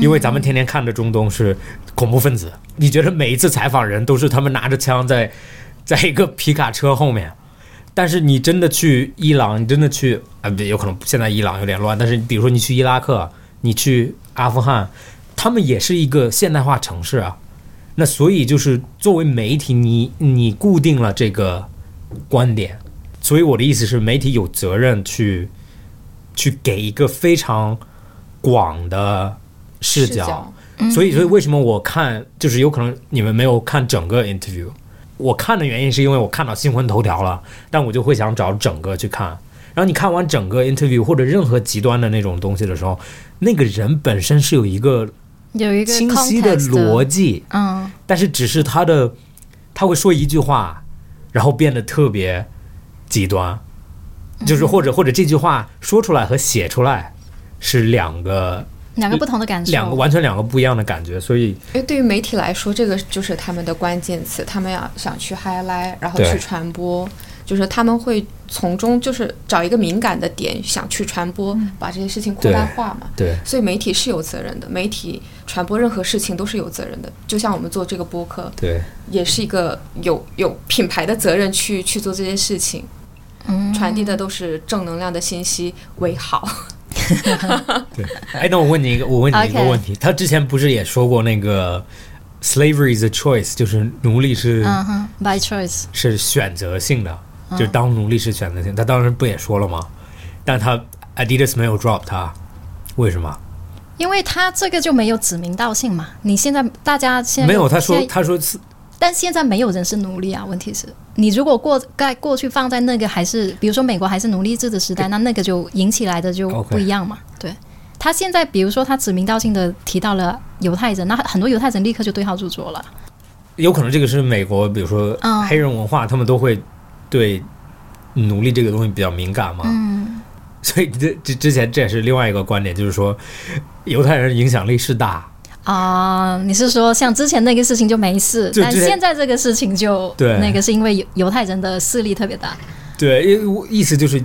因为咱们天天看着中东是恐怖分子，你觉得每一次采访人都是他们拿着枪在 在一个皮卡车后面，但是你真的去伊朗，你真的去啊，不有可能现在伊朗有点乱，但是比如说你去伊拉克，你去阿富汗，他们也是一个现代化城市啊。那所以就是作为媒体，你你固定了这个观点，所以我的意思是，媒体有责任去去给一个非常广的视角。角。所以，所以为什么我看就是有可能你们没有看整个 interview，我看的原因是因为我看到新闻头条了，但我就会想找整个去看。然后你看完整个 interview 或者任何极端的那种东西的时候，那个人本身是有一个有一个清晰的逻辑，嗯。但是只是他的他会说一句话，然后变得特别极端，就是或者或者这句话说出来和写出来是两个两个不同的感觉，两个完全两个不一样的感觉，所以因为对于媒体来说，这个就是他们的关键词，他们要想去 highlight，然后去传播，就是他们会从中就是找一个敏感的点，想去传播，把这些事情扩大化嘛。对所以媒体是有责任的，媒体传播任何事情都是有责任的。就像我们做这个播客，对也是一个有有品牌的责任去去做这些事情，嗯传递的都是正能量的信息为好。对。哎，那我问你一个，我问你一个问题，他之前不是也说过那个 slavery is a choice，就是奴隶是、，by choice，是选择性的，嗯就当奴隶是选择性。他当时不也说了吗？但他 Adidas 没有 drop 他，为什么？因为他这个就没有指名道姓嘛。你现在大家现在没有，他说他说是但现在没有人是奴隶啊。问题是，你如果过在过去放在那个还是比如说美国还是奴隶制的时代，那那个就引起来的就不一样嘛。对。他现在，比如说，他指名道姓的提到了犹太人，那很多犹太人立刻就对号入座了。有可能这个是美国，比如说嗯黑人文化，他们都会对奴隶这个东西比较敏感嘛。嗯，所以这这之前这也是另外一个观点，就是说犹太人影响力是大，啊、你是说像之前那个事情就没事，但现在这个事情就对那个是因为犹犹太人的势力特别大，对，因为我意思就是，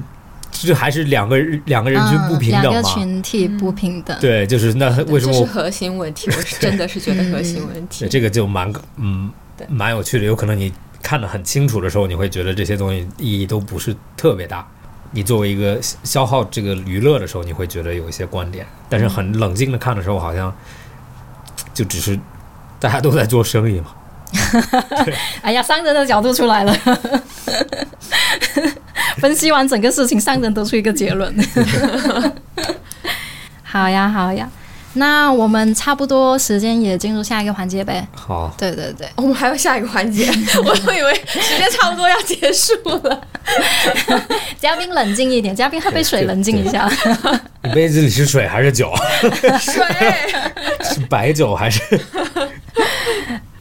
这还是两个两个人群不平嗯、两个等嘛。群体不平等。对，就是那为什么这是核心问题？我是真的是觉得核心问题 对。这个就蛮嗯蛮有趣的，有可能你看得很清楚的时候，你会觉得这些东西意义都不是特别大。你作为一个消耗这个娱乐的时候，你会觉得有一些观点，但是很冷静的看的时候，好像就只是大家都在做生意嘛。哎呀，商人的角度出来了，分析完整个事情，商人得出一个结论。好呀，好呀，那我们差不多时间也进入下一个环节呗。好，对对对，我们还有下一个环节，我都以为时间差不多要结束了。嘉宾冷静一点，嘉宾喝杯水，冷静一下。你杯子里是水还是酒？水，是白酒还是？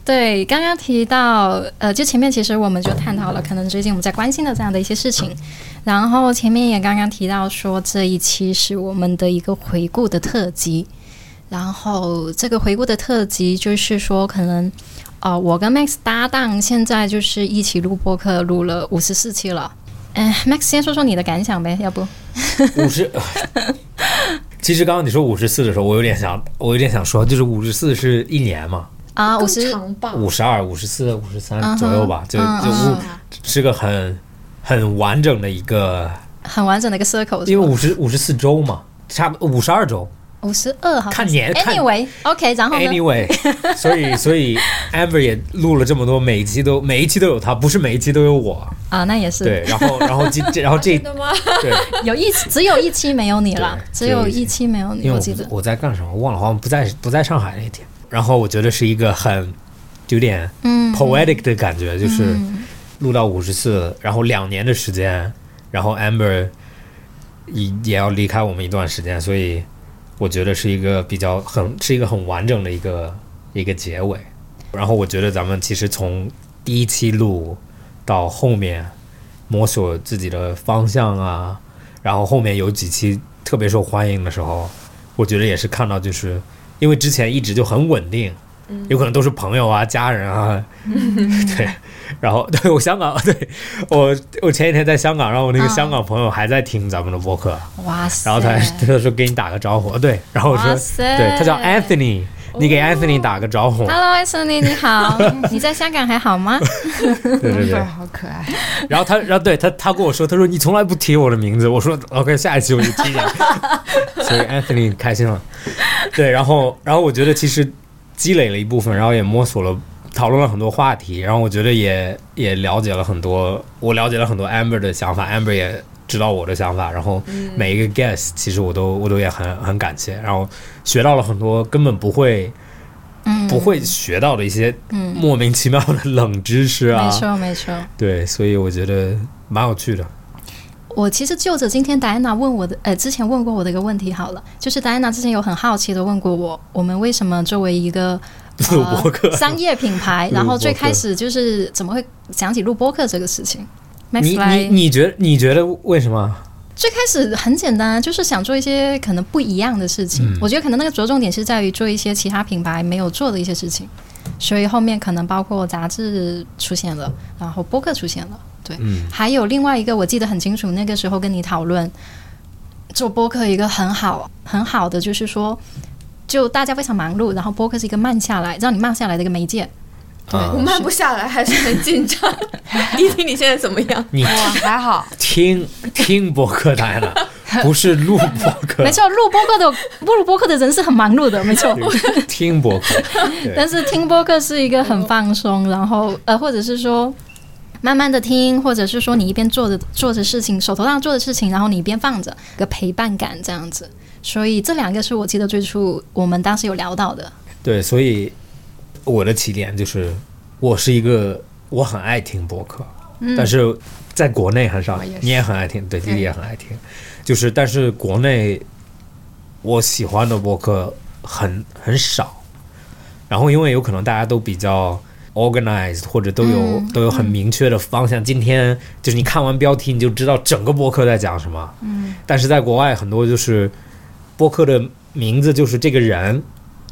对，刚刚提到，呃，就前面其实我们就探讨了，可能最近我们在关心的这样的一些事情，然后前面也刚刚提到说，这一期是我们的一个回顾的特辑，然后这个回顾的特辑就是说，可能，呃，我跟 Max 搭档现在就是一起录播客，录了五十四期了。嗯，Max 先说说你的感想呗，要不？五十。其实刚刚你说五十四的时候，我有点想，我有点想说，就是五十四是一年嘛，啊，五更十，长吧？五十二、五十四、五十三左右吧，就嗯就嗯五是个很很完整的一个，很完整的一个 circle，因为五十五十四周嘛，差不五十二周。五十二好像是，看年看 Anyway，OK，、然后呢 Anyway，所以所以 Amber 也录了这么多，每一期都每一期都有他，不是每一期都有我。啊，那也是对，然后然后这这然后这？对，有一只有一期没有你了，对只有一期没有你，我我记得不。我在干什么我忘了，好像不在不在上海那天。然后我觉得是一个很有点嗯 poetic 的感觉，就是嗯录到五十四，然后两年的时间，然后 Amber 也也要离开我们一段时间，所以我觉得是一个比较很是一个很完整的一个一个结尾。然后我觉得咱们其实从第一期录到后面摸索自己的方向啊，然后后面有几期特别受欢迎的时候，我觉得也是看到就是因为之前一直就很稳定。有可能都是朋友啊、家人啊，对，然后 对我香港，对我我前几天在香港，然后我那个香港朋友还在听咱们的播客，哇塞！然后他 他说给你打个招呼，对，然后我说对他叫 Anthony，你给 Anthony 打个招呼，Hello，Anthony，你好，你在香港还好吗？对对对，好可爱。然后他然后对他他跟我说，他说你从来不提我的名字，我说 OK，下一期我就提你，所以 Anthony 开心了，对，然后然后我觉得其实积累了一部分，然后也摸索了。讨论了很多话题，然后我觉得也也了解了很多，我了解了很多 Amber 的想法，Amber 也知道我的想法，然后每一个 guest 其实我都我都也很很感谢，然后学到了很多根本不会嗯，不会学到的一些嗯，莫名其妙的冷知识啊，没错没错。对，所以我觉得蛮有趣的。我其实就着今天戴安娜问我的，呃，之前问过我的一个问题好了，就是戴安娜之前有很好奇的问过我，我们为什么作为一个录播客。呃、商业品牌，然后最开始就是怎么会想起录播客这个事情？你你你觉得你觉得为什么？最开始很简单，就是想做一些可能不一样的事情。嗯。我觉得可能那个着重点是在于做一些其他品牌没有做的一些事情，所以后面可能包括杂志出现了，然后播客出现了，对，嗯。还有另外一个我记得很清楚，那个时候跟你讨论做播客一个很好很好的就是说。就大家非常忙碌，然后播客是一个慢下来，让你慢下来的一个媒介。对啊我慢不下来，还是很紧张。弟弟，你现在怎么样？你我还好，听听播客来了，不是录播客，没错，录播客的不录播客的人是很忙碌的，没错。听播客。但是听播客是一个很放松，然后呃，或者是说慢慢的听，或者是说你一边做着做着事情，手头上做的事情，然后你一边放着，一个陪伴感这样子。所以这两个是我记得最初我们当时有聊到的。对，所以我的起点就是，我是一个我很爱听播客，但是在国内很少也，你也很爱听，对，弟弟也很爱听，就是但是国内我喜欢的播客很很少，然后因为有可能大家都比较。organized 或者都有、嗯都有很明确的方向。今天就是你看完标题你就知道整个博客在讲什么。嗯，但是在国外很多就是播客的名字就是这个人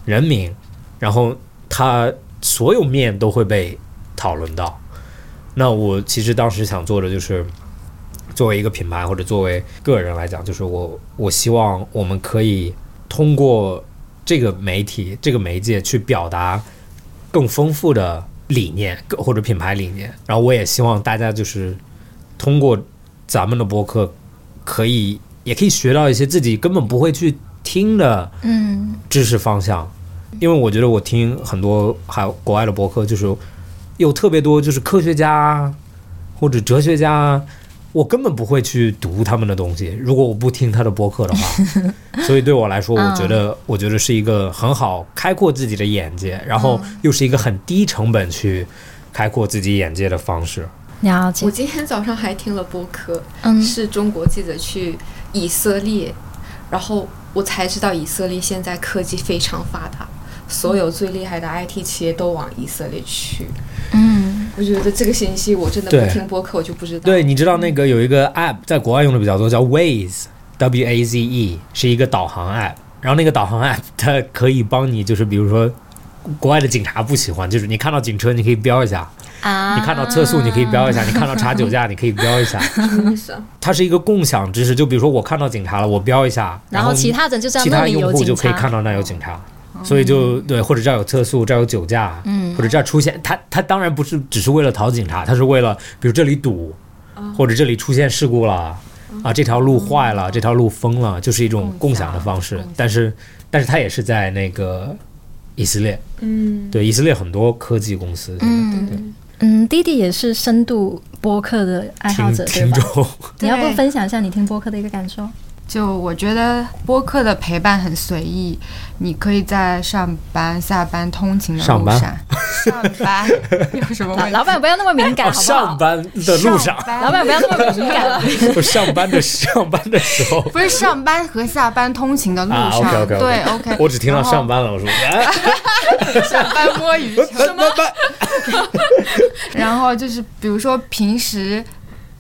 人名，然后他所有面都会被讨论到。那我其实当时想做的就是，作为一个品牌或者作为个人来讲，就是我我希望我们可以通过这个媒体这个媒介去表达更丰富的理念或者品牌理念。然后我也希望大家就是通过咱们的播客，可以也可以学到一些自己根本不会去听的嗯。知识方向，因为我觉得我听很多还有国外的博客，就是有特别多就是科学家或者哲学家，我根本不会去读他们的东西，如果我不听他的博客的话。所以对我来说，我觉得我觉得是一个很好开阔自己的眼界，然后又是一个很低成本去开阔自己眼界的方式。了解。我，今天早上还听了播客，嗯。是中国记者去以色列，然后我才知道以色列现在科技非常发达，所有最厉害的 IT 企业都往以色列去。嗯我觉得这个信息我真的不听播客我就不知道。对，你知道那个有一个 app 在国外用的比较多，叫 Waze，W A Z E，是一个导航 app。然后那个导航 app 它可以帮你，就是比如说国外的警察不喜欢，就是你看到警车你可以标一下，啊，你看到测速你可以标一下，你看到查酒驾你可以标一下。什么意思啊？它是一个共享知识，就比如说我看到警察了，我标一下，然后其他的就其他那里有警用户就可以察。看到那有警察。所以就对，或者这儿有测速，这儿有酒驾，嗯或者这儿出现，他他当然不是只是为了逃警察，他是为了比如这里堵，或者这里出现事故了，啊，这条路坏了，这条路封了，就是一种共享的方式。但是，但是它也是在那个以色列，嗯，对以色列很多科技公司嗯嗯，弟弟也是深度播客的爱好者，对吧？你要不分享一下你听播客的一个感受？就我觉得播客的陪伴很随意，你可以在上班、下班、通勤的上班路上，上班有什么问题？老板不要那么敏感，哦好不好？上班的路上，班老板不要那么敏感。我上班的 上班的时候。不是上班和下班通勤的路啊上，，OK OK 对 OK。我只听到上班了，我说，哎 上班摸鱼球，什么？然后就是比如说平时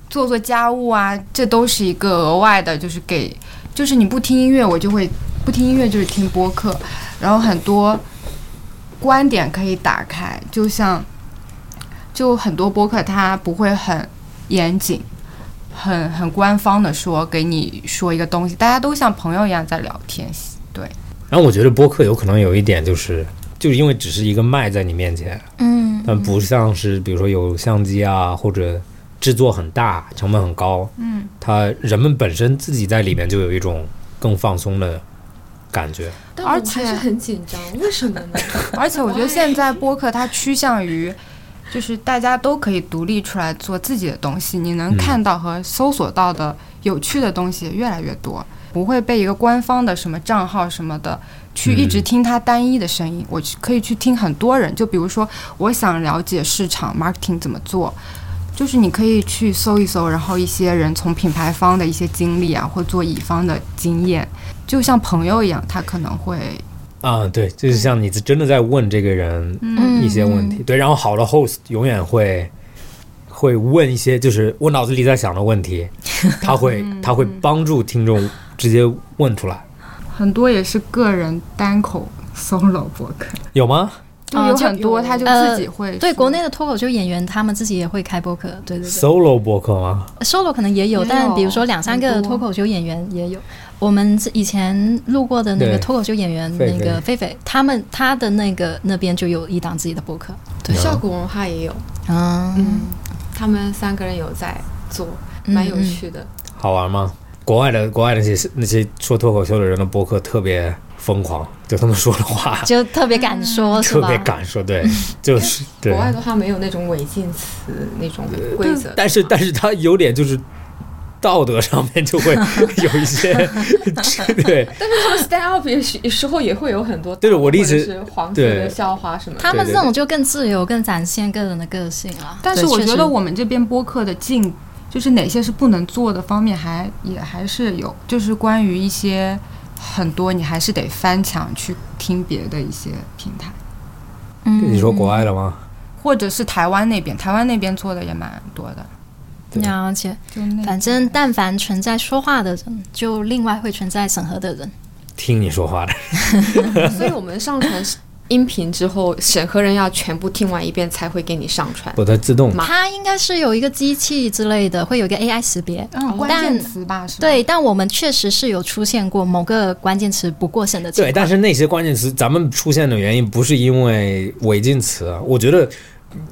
做做家务啊，这都是一个额外的，就是给，就是你不听音乐，我就会不听音乐，就是听播客，然后很多观点可以打开，就像就很多播客它不会很严谨。很很官方的说给你说一个东西，大家都像朋友一样在聊天，对，然后我觉得播客有可能有一点就是，就是因为只是一个麦在你面前，嗯，但不像是比如说有相机啊，或者制作很大、成本很高，嗯，它人们本身自己在里面就有一种更放松的感觉。但而且我还是很紧张，为什么呢？而且我觉得现在播客它趋向于，就是大家都可以独立出来做自己的东西，你能嗯看到和搜索到的有趣的东西越来越多，不会被一个官方的什么账号什么的去一直嗯听它单一的声音，我可以去听很多人。就比如说，我想了解市场 marketing 怎么做。就是你可以去搜一搜，然后一些人从品牌方的一些经历啊，或做乙方的经验，就像朋友一样，他可能会啊，对，就是像你真的在问这个人嗯。一些问题，对，然后好的 host 永远会会问一些就是我脑子里在想的问题，他会 他会帮助听众直接问出来，很多也是个人单口 solo 播客，有吗？就有很多他就自己会对国内的脱口秀演员，他们自己也会开播客，对对对 solo 播客吗？，solo 可能也有，也有但比如说两三个脱口秀演员也有。我们以前录过的那个脱口秀演员，那个菲菲，他们他的那个那边就有一档自己的播客，对，效果文化也有，嗯嗯，他们三个人有在做，蛮有趣的。好玩吗？国外的国外那些那些说脱口秀的人的播客特别疯狂，就他们说的话 就特别敢说？特别敢说，对，就是对国。外的话没有那种违禁词那种规则，但是但是他有点就是道德上面就会 有一些对但是他们 stand up 也时候也会有很多，对我的意思或者是黄色的笑话什么的。他们这种就更自由、更展现个人的个性了。但是我觉得我们这边播客的禁，就是哪些是不能做的方面还也还是有，就是关于一些很多你还是得翻墙去听别的一些平台，嗯你说国外的吗？或者是台湾那边，台湾那边做的也蛮多的。对了解，就那反正但凡存在说话的人，就另外会存在审核的人。听你说话的，所以我们上传音频之后，审核人要全部听完一遍才会给你上传。不，它自动嘛它应该是有一个机器之类的，会有一个 AI 识别。嗯关键词吧，是吧？对，但我们确实是有出现过某个关键词不过审的情况对，但是那些关键词咱们出现的原因不是因为违禁词，啊我觉得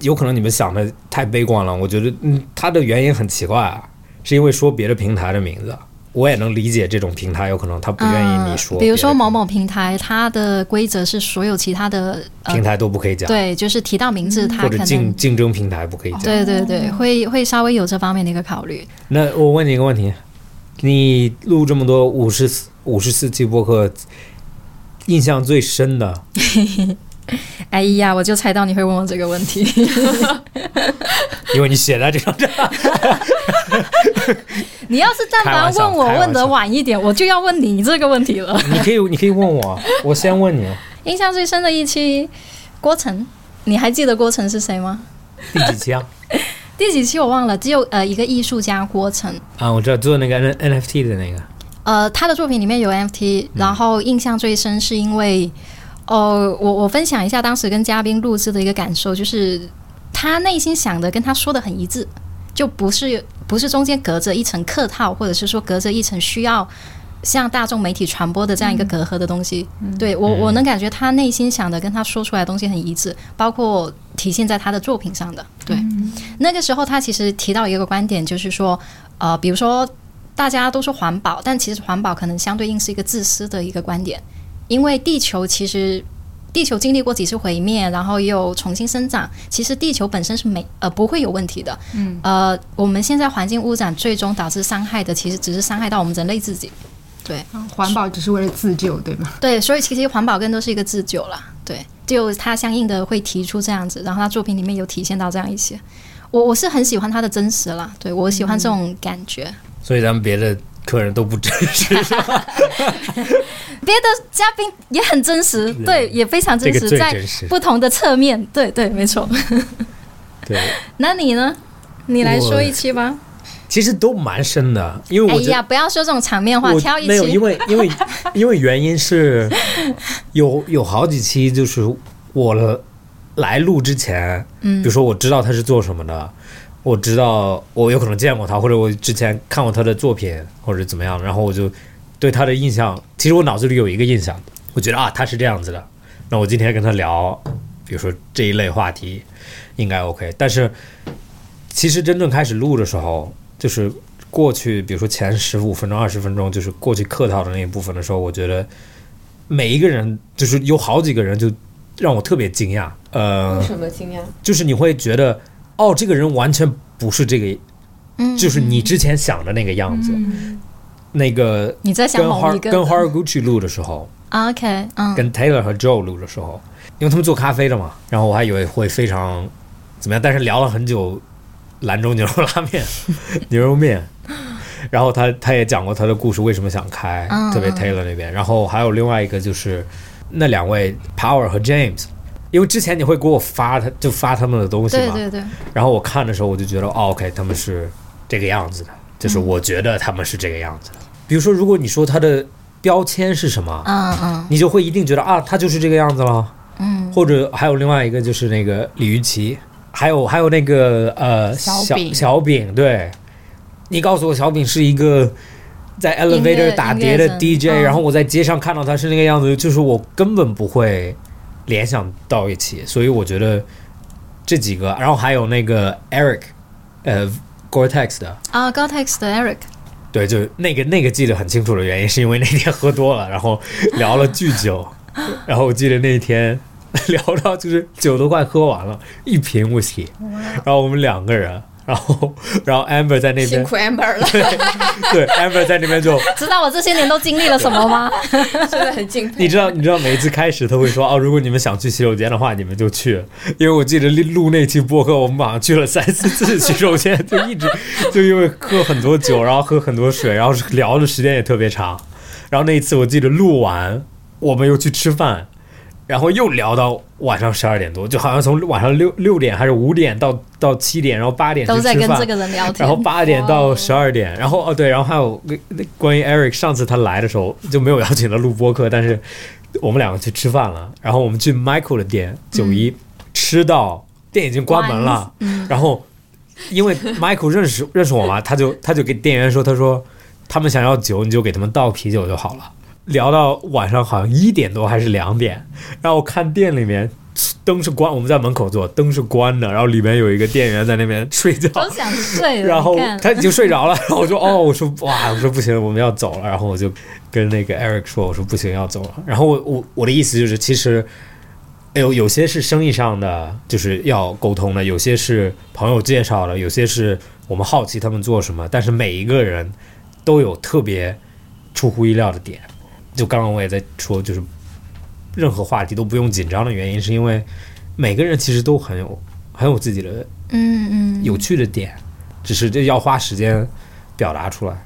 有可能你们想的太悲观了。我觉得嗯，它的原因很奇怪啊，是因为说别的平台的名字。我也能理解这种平台有可能他不愿意你说比如说某某平台，它的规则是所有其他的呃平，台都不可以讲，对，就是提到名字，它或者。竞竞争平台不可以讲。对对对，会会稍微有这方面的一个考虑。那我问你一个问题，你录这么多五十四五十四期播客，印象最深的 哎呀，我就猜到你会问我这个问题。因为你写在这张纸，你要是但凡问我问得晚一点，我就要问你这个问题了。你可以你可以问我，我先问你，印象最深的一期，郭晨，你还记得郭晨是谁吗？第几期啊？第几期我忘了，只有呃一个艺术家郭晨，啊，我知道做那个 N NFT 的那个，呃，他的作品里面有 NFT，然后印象最深是因为，哦、我我分享一下当时跟嘉宾录制的一个感受，就是他内心想的跟他说的很一致，就不是不是中间隔着一层客套，或者是说隔着一层需要向大众媒体传播的这样一个隔阂的东西。对我我能感觉他内心想的跟他说出来的东西很一致，包括体现在他的作品上的。对，那个时候他其实提到一个观点，就是说，呃，比如说大家都说环保，但其实环保可能相对应是一个自私的一个观点，因为地球其实。地球经历过几次毁灭，然后又重新生长。其实地球本身是没呃不会有问题的。嗯。呃，我们现在环境污染最终导致伤害的，其实只是伤害到我们人类自己。对嗯环保只是为了自救，对吗？对，所以其实环保更多是一个自救啦。对，就他相应的会提出这样子，然后他作品里面有体现到这样一些。我我是很喜欢他的真实啦，对我喜欢这种感觉。所以咱们别的客人都不真实？别的嘉宾也很真实，对，也非常真实，这个最在真实。不同的侧面，对对，没错。对，那你呢？你来说一期吧。其实都蛮深的，因为哎呀，不要说这种场面话，挑一没有，因。为因为 因为原因是有有好几期就是我来录之前，嗯比如说我知道他是做什么的，我知道我有可能见过他，或者我之前看过他的作品或者怎么样，然后我就对他的印象，其实我脑子里有一个印象，我觉得啊他是这样子的，那我今天跟他聊，比如说这一类话题应该 OK，但是其实真正开始录的时候，就是过去，比如说前十五分钟、二十分钟，就是过去客套的那一部分的时候，我觉得每一个人就是有好几个人就让我特别惊讶，呃为，什么惊讶？就是你会觉得哦，这个人完全不是这个，嗯就是你之前想的那个样子。那个你在想跟某 Har 一个跟 Haraguchi 录的时候，啊 OK，嗯，跟 Taylor 和 Joe 录的时候，因为他们做咖啡的嘛，然后我还以为会非常怎么样，但是聊了很久兰州牛肉拉面、牛肉面，然后他他也讲过他的故事，为什么想开，嗯特别嗯。Taylor 那边，然后还有另外一个就是那两位 Power 和 James。因为之前你会给我发他，就发他们的东西嘛，对对对，然后我看的时候，我就觉得，哦，OK，他们是这个样子的，就是嗯我觉得他们是这个样子的。比如说，如果你说他的标签是什么，嗯嗯。你就会一定觉得啊，他就是这个样子了。嗯，或者还有另外一个就是那个李玉琦，还有还有那个呃小小饼对，你告诉我小饼是一个在 elevator 打碟的 DJ，嗯。然后我在街上看到他是那个样子，就是我根本不会联想到一起，所以我觉得这几个，然后还有那个 Eric，呃 Gore-Tex 的。啊，Gore-Tex 的 Eric，对，就那个那个记得很清楚的原因，是因为那天喝多了，然后聊了巨久，然后我记得那天聊到就是酒都快喝完了，一瓶 whisky，然后我们两个人，然后然后 Amber 在那边，辛苦 Amber 了，对 Amber 在那边就，知道我这些年都经历了什么吗？真的很敬佩。你知道你知道每一次开始他会说哦，如果你们想去洗手间的话，你们就去，因为我记得录那期播客，我们好像去了三四次洗手间，就一直就因为喝很多酒，然后喝很多水，然后聊的时间也特别长，然后那一次我记得录完，我们又去吃饭。然后又聊到晚上十二点多，就好像从晚上六六点还是五点到到七点，然后八点去都在跟这个人聊天然后。八点到哇十二点，然后哦对，然后还有关于 Eric 上次他来的时候就没有邀请他录播客，但是我们两个去吃饭了，然后我们去 Michael 的店九一、吃到店已经关门了，嗯然后因为 Michael 认识认识我嘛，他就他就给店员说，他说他们想要酒，你就给他们倒啤酒就好了。聊到晚上好像一点多还是两点，然后我看店里面灯是关，我们在门口坐，灯是关的，然后里面有一个店员在那边睡觉，都想睡了，然后他已经睡着了，然后我说哦，我说哇，我说不行，我们要走了，然后我就跟那个 Eric 说，我说不行，要走了。然后我我我的意思就是，其实有有些是生意上的，就是要沟通的；有些是朋友介绍的；有些是我们好奇他们做什么。但是每一个人都有特别出乎意料的点。就刚刚我也在说，就是任何话题都不用紧张的原因，是因为每个人其实都很有很有自己的嗯嗯，有趣的点，只是这要花时间表达出来。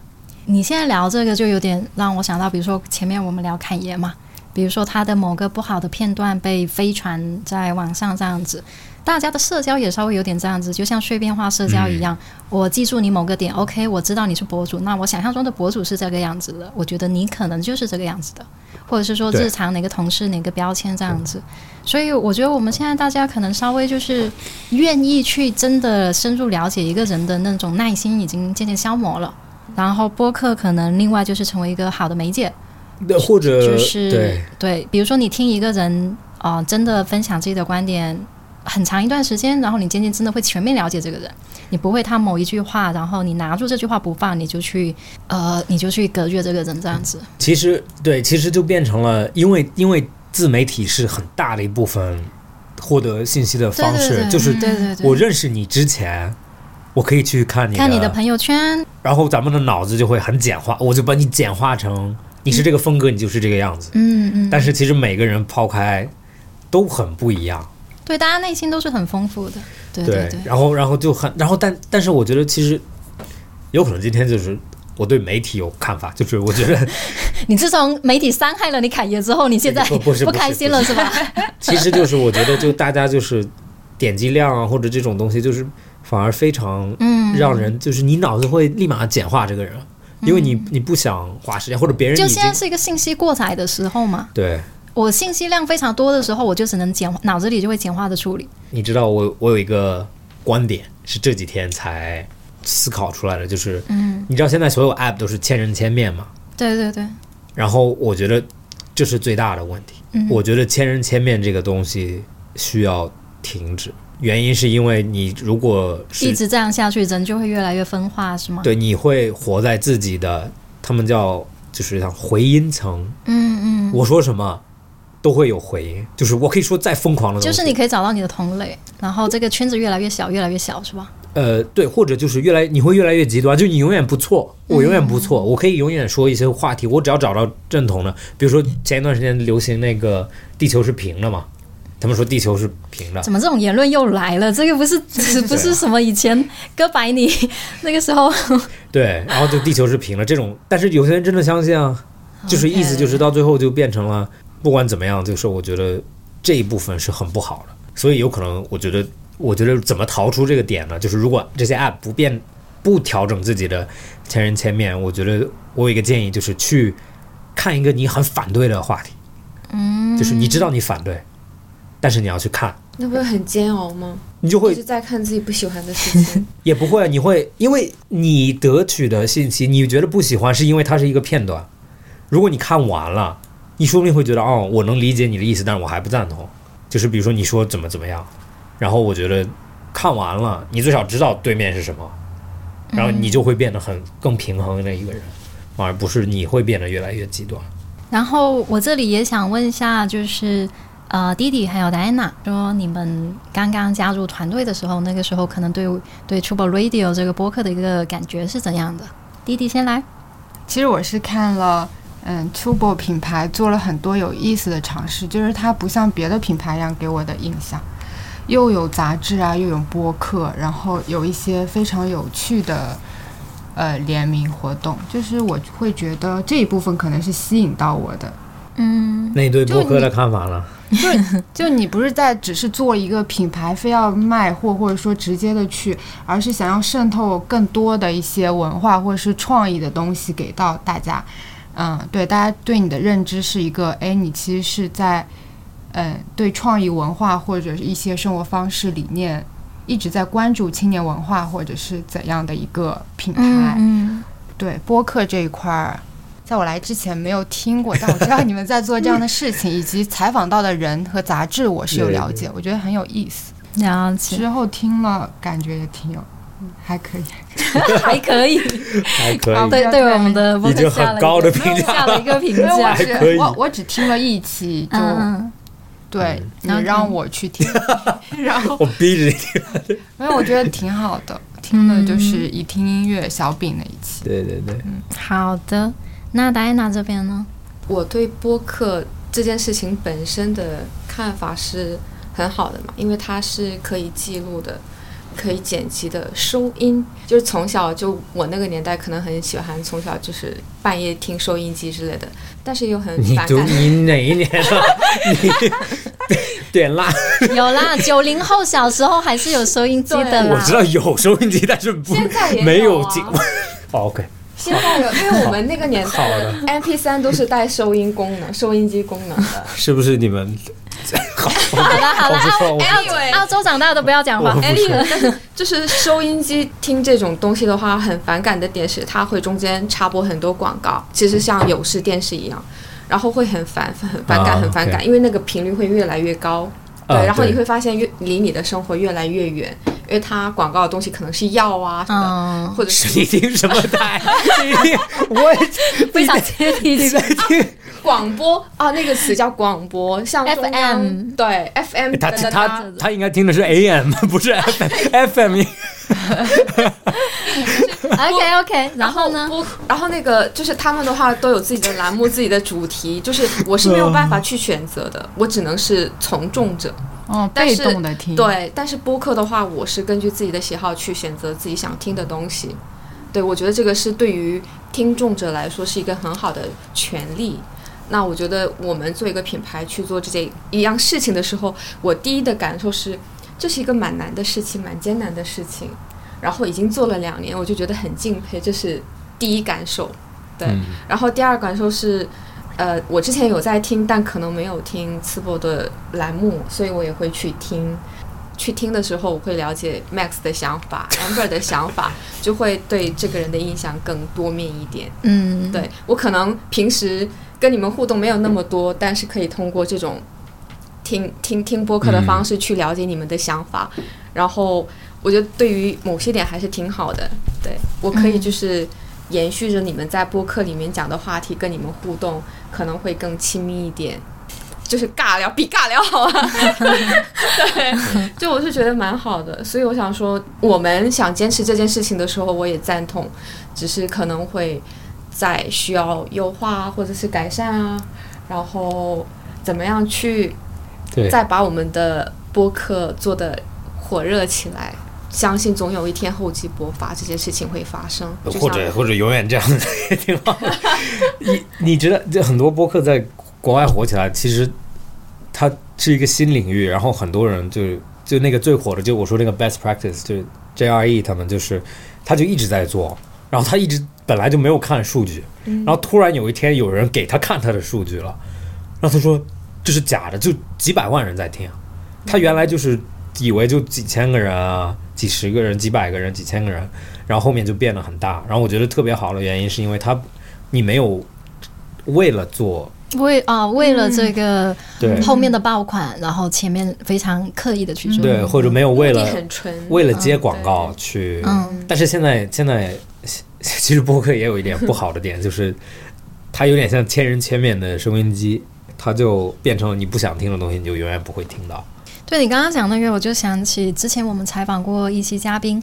你现在聊这个，就有点让我想到，比如说前面我们聊侃爷嘛，比如说他的某个不好的片段被飞传在网上这样子，大家的社交也稍微有点这样子，就像碎片化社交一样。我记住你某个点，OK，我知道你是博主，那我想象中的博主是这个样子的，我觉得你可能就是这个样子的，或者是说日常哪个同事哪个标签这样子。所以我觉得我们现在大家可能稍微就是愿意去真的深入了解一个人的那种耐心已经渐渐消磨了。然后播客可能另外就是成为一个好的媒介，那或者就是对。比如说你听一个人啊、呃真的分享自己的观点很长一段时间，然后你渐渐真的会全面了解这个人，你不会他某一句话，然后你拿住这句话不放，你就去呃你就去隔绝这个人这样子。其实对，其实就变成了，因为因为自媒体是很大的一部分获得信息的方式，对对对就是对对对，我认识你之前，我可以去看你看你的朋友圈，然后咱们的脑子就会很简化，我就把你简化成你是这个风格，你就是这个样子。嗯嗯，但是其实每个人抛开都很不一样。对，大家内心都是很丰富的。对对对。然后然后就很，然后但但是我觉得其实有可能今天就是我对媒体有看法，就是我觉得 你自从媒体伤害了你侃爷之后，你现在不开心了是吧？其实就是我觉得就大家就是点击量啊或者这种东西，就是反而非常嗯，让人就是你脑子会立马简化这个人，因为你你不想花时间，或者别人就现在是一个信息过载的时候嘛。对。我信息量非常多的时候，我就只能简化，脑子里就会简化的处理。你知道我我有一个观点是这几天才思考出来的，就是嗯，你知道现在所有 app 都是千人千面嘛，对对对，然后我觉得这是最大的问题。嗯，我觉得千人千面这个东西需要停止，原因是因为你如果一直这样下去，人就会越来越分化，是吗？对，你会活在自己的他们叫就是像回音层，嗯嗯，我说什么都会有回音，就是我可以说再疯狂的东西，就是你可以找到你的同类，然后这个圈子越来越小，越来越小，是吧？呃，对，或者就是越来你会越来越极端，就你永远不错，我永远不错，我可以永远说一些话题，我只要找到正统的，比如说前一段时间流行那个地球是平的嘛，他们说地球是平的，怎么这种言论又来了？这个不是 不是什么以前哥白尼 那个时候，对，然后就地球是平的这种，但是有些人真的相信啊，就是意思就是到最后就变成了，不管怎么样，就是我觉得这一部分是很不好的，所以有可能我觉得，我觉得怎么逃出这个点呢？就是如果这些 app 不变不调整自己的千人千面，我觉得我有一个建议，就是去看一个你很反对的话题，嗯，就是你知道你反对，但是你要去看，那不会很煎熬吗？你就会一直在看自己不喜欢的事情。也不会，你会因为你得取的信息，你觉得不喜欢，是因为它是一个片段。如果你看完了，你说不定会觉得哦，我能理解你的意思，但是我还不赞同。就是比如说你说怎么怎么样，然后我觉得看完了，你最少知道对面是什么，然后你就会变得很更平衡的一个人，而不是你会变得越来越极端。然后我这里也想问一下，就是呃，弟弟还有戴安娜，说你们刚刚加入团队的时候，那个时候可能对对 Trouble Radio 这个播客的一个感觉是怎样的？弟弟先来。其实我是看了，嗯，Tubo 品牌做了很多有意思的尝试，就是它不像别的品牌一样给我的印象，又有杂志啊，又有播客，然后有一些非常有趣的呃联名活动，就是我会觉得这一部分可能是吸引到我的。嗯那你对就播客的看法呢？就你不是在只是做一个品牌，非要卖货，或者说直接的去，而是想要渗透更多的一些文化或者是创意的东西给到大家。嗯，对，大家对你的认知是一个，哎，你其实是在，嗯，对创意文化或者是一些生活方式理念，一直在关注青年文化或者是怎样的一个品牌。嗯对播客这一块儿，在我来之前没有听过，但我知道你们在做这样的事情，以及采访到的人和杂志，我是有了解，我觉得很有意思。嗯，了解，之后听了，感觉也挺有，嗯还可以。还可以。还可以，对对，我们的播已经客下了一很高的个评价下了一个评因为我价。还可以我我只听了一期，就、嗯，对你 OK 让我去听，然后我逼着你听。因为我觉得挺好的，听的就是一听音乐小饼那一期。对对对，嗯好的。那戴安娜这边呢？我对播客这件事情本身的看法是很好的嘛，因为它是可以记录的，可以剪辑的收音。就是从小就我那个年代可能很喜欢，从小就是半夜听收音机之类的，但是又很你反感。读你哪一年的？你点蜡，有啦，九零后小时候还是有收音机的啦。我知道有收音机，但是不现在也没有啊进。哦 OK，现在有，因为我们那个年代的 MP 三都是带收音功能、收音机功能的。是不是你们？好，好了好了，我不说，我不澳说。Anyway 澳洲长大的不要讲话 Anyway，就是收音机听这种东西的话，很反感的点是它会中间插播很多广告，其实像有线电视一样，然后会很烦、很反感、啊很反感因为那个频率会越来越高。对，啊然后你会发现越离你的生活越来越远，因为它广告的东西可能是药啊什么或者是你听什么台？我非常 接地气你在。听？广播啊，那个词叫广播，像 FM 对 FM 他他他应该听的是 AM，不是 FM。OK OK，然后呢？然后那个就是他们的话都有自己的栏目、自己的主题，就是我是没有办法去选择的，我只能是从众者。哦，被但是动的听，，对，但是播客的话，我是根据自己的喜好去选择自己想听的东西。对，我觉得这个是对于听众者来说是一个很好的权利。那我觉得我们做一个品牌去做这件一样事情的时候，我第一的感受是，这是一个蛮难的事情，蛮艰难的事情。然后已经做了两年，我就觉得很敬佩，这是第一感受。对，嗯然后第二感受是，呃，我之前有在听，但可能没有听次博的栏目，所以我也会去听。去听的时候，我会了解 Max 的想法，Amber 的想法，就会对这个人的印象更多面一点。嗯，对我可能平时跟你们互动没有那么多，但是可以通过这种听听听播客的方式去了解你们的想法，然后我觉得对于某些点还是挺好的。对我可以就是延续着你们在播客里面讲的话题，跟你们互动，可能会更亲密一点。就是尬聊，比尬聊好啊！对，就我是觉得蛮好的，所以我想说，我们想坚持这件事情的时候，我也赞同，只是可能会在需要优化或者是改善啊，然后怎么样去，再把我们的播客做的火热起来。相信总有一天厚积薄发，这件事情会发生。或者或者永远这样子也挺好的。你你觉得，就很多播客在国外火起来，其实它是一个新领域，然后很多人就就那个最火的，就我说那个 best practice，就是 JRE 他们就是他就一直在做，然后他一直本来就没有看数据，然后突然有一天有人给他看他的数据了，然后他说这是假的，就几百万人在听，他原来就是以为就几千个人啊，几十个人、几百个人、几千个人，然后后面就变得很大。然后我觉得特别好的原因是因为他你没有为了做为啊、为了这个后面的爆款，然后前面非常刻意的去做。对，或者没有为了，为了接广告去，嗯但是现在现在其实播客也有一点不好的点，就是它有点像千人千面的收音机，它就变成了你不想听的东西，你就永远不会听到。对你刚刚讲那个，我就想起之前我们采访过一期嘉宾，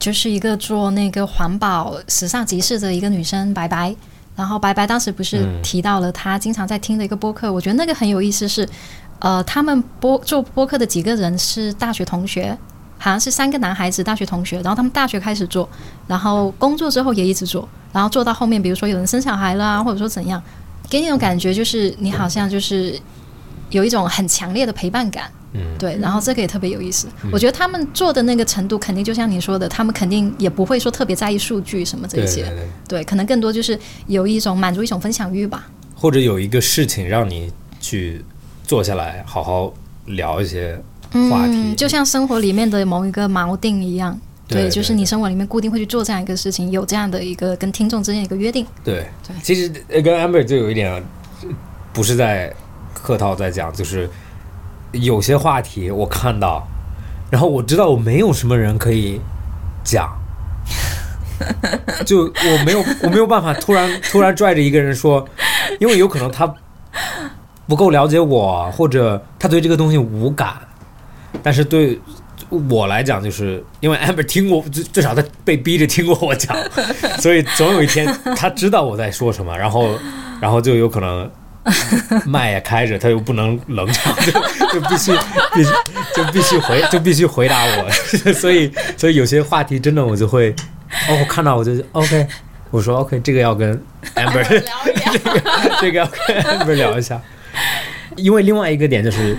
就是一个做那个环保时尚集市的一个女生白白。然后白白当时不是嗯提到了她经常在听的一个播客，我觉得那个很有意思是，呃，他们播做播客的几个人是大学同学，好像是三个男孩子大学同学，然后他们大学开始做，然后工作之后也一直做，然后做到后面，比如说有人生小孩了啊，或者说怎样，给你一种感觉就是你好像就是有一种很强烈的陪伴感。嗯，对，然后这个也特别有意思。我觉得他们做的那个程度，肯定就像你说的，他们肯定也不会说特别在意数据什么这些。对对对，对，可能更多就是有一种满足一种分享欲吧。或者有一个事情让你去坐下来好好聊一些话题，嗯，就像生活里面的某一个锚定一样。对就是你生活里面固定会去做这样一个事情，有这样的一个跟听众之间一个约定。对对其实呃跟 Amber 就有一点不是在客套在讲，就是有些话题我看到，然后我知道我没有什么人可以讲，就我没有我没有办法突然 突然拽着一个人说，因为有可能他不够了解我，或者他对这个东西无感，但是对。我来讲，就是因为 Amber 听过，最最少他被逼着听过我讲，所以总有一天他知道我在说什么，然后然后就有可能 麦也开着，他又不能冷场，就就必须必须就必须回就必须回答我，所以所以有些话题真的我就会哦，我看到我就 OK，我说 OK，这个要跟 Amber 这个这个要跟 Amber 聊一下，因为另外一个点就是。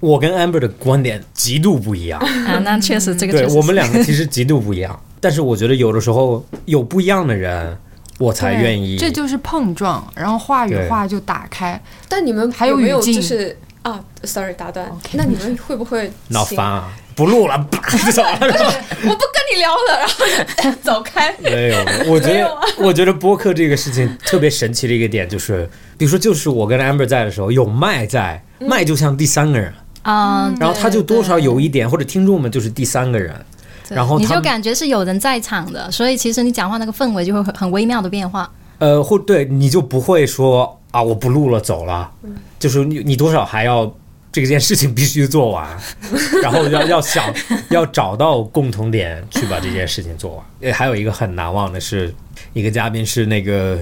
我跟 Amber 的观点极度不一样，啊，那确实这个实对我们两个其实极度不一样，但是我觉得有的时候有不一样的人，我才愿意。这就是碰撞，然后话与话就打开。但你们还有有没有就是啊，sorry 打断那你们会不会请闹翻啊！不录了，啪 就走了。我不跟你聊了，然后走开。没有，我觉得啊，我觉得播客这个事情特别神奇的一个点就是，比如说，就是我跟 Amber 在的时候，有麦在，麦就像第三个人，嗯，然后他就多少有一点，或者听众们就是第三个人，然后你就感觉是有人在场的，所以其实你讲话那个氛围就会很很微妙的变化。呃，或对你就不会说啊，我不录了，走了，就是你你多少还要这件事情必须做完，然后要要想要找到共同点去把这件事情做完。呃，还有一个很难忘的是，一个嘉宾是那个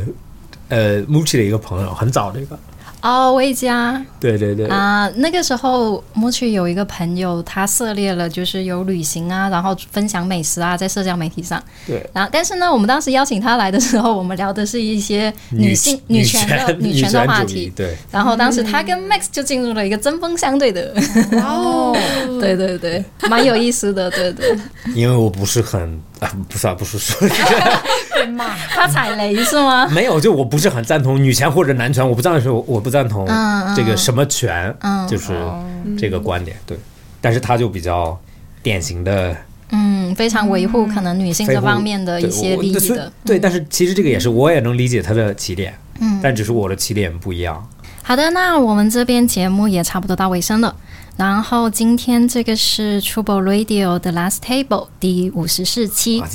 呃 Muchi 的一个朋友，很早的一个，哦，魏佳对对对，啊，那个时候木去有一个朋友，他涉猎了就是有旅行啊，然后分享美食啊，在社交媒体上。对。然后，但是呢，我们当时邀请他来的时候，我们聊的是一些女性女权的女权的话题。对，然后当时他跟 Max 就进入了一个针锋相对的，哦，对对对，蛮有意思的，对对。因为我不是很啊，不是啊，不是说 他踩雷是吗？没有，就我不是很赞同女权或者男权，我不赞同，我不赞同这个什么权，嗯就是这个观点，对。但是他就比较典型的嗯，非常维护可能女性这方面的一些利益的。对，但是其实这个也是我也能理解他的起点，嗯但只是我的起点不一样。好的，那我们这边节目也差不多到尾声了。然后今天这个是 Trouble Radio 的 Last Table 第五十四期啊。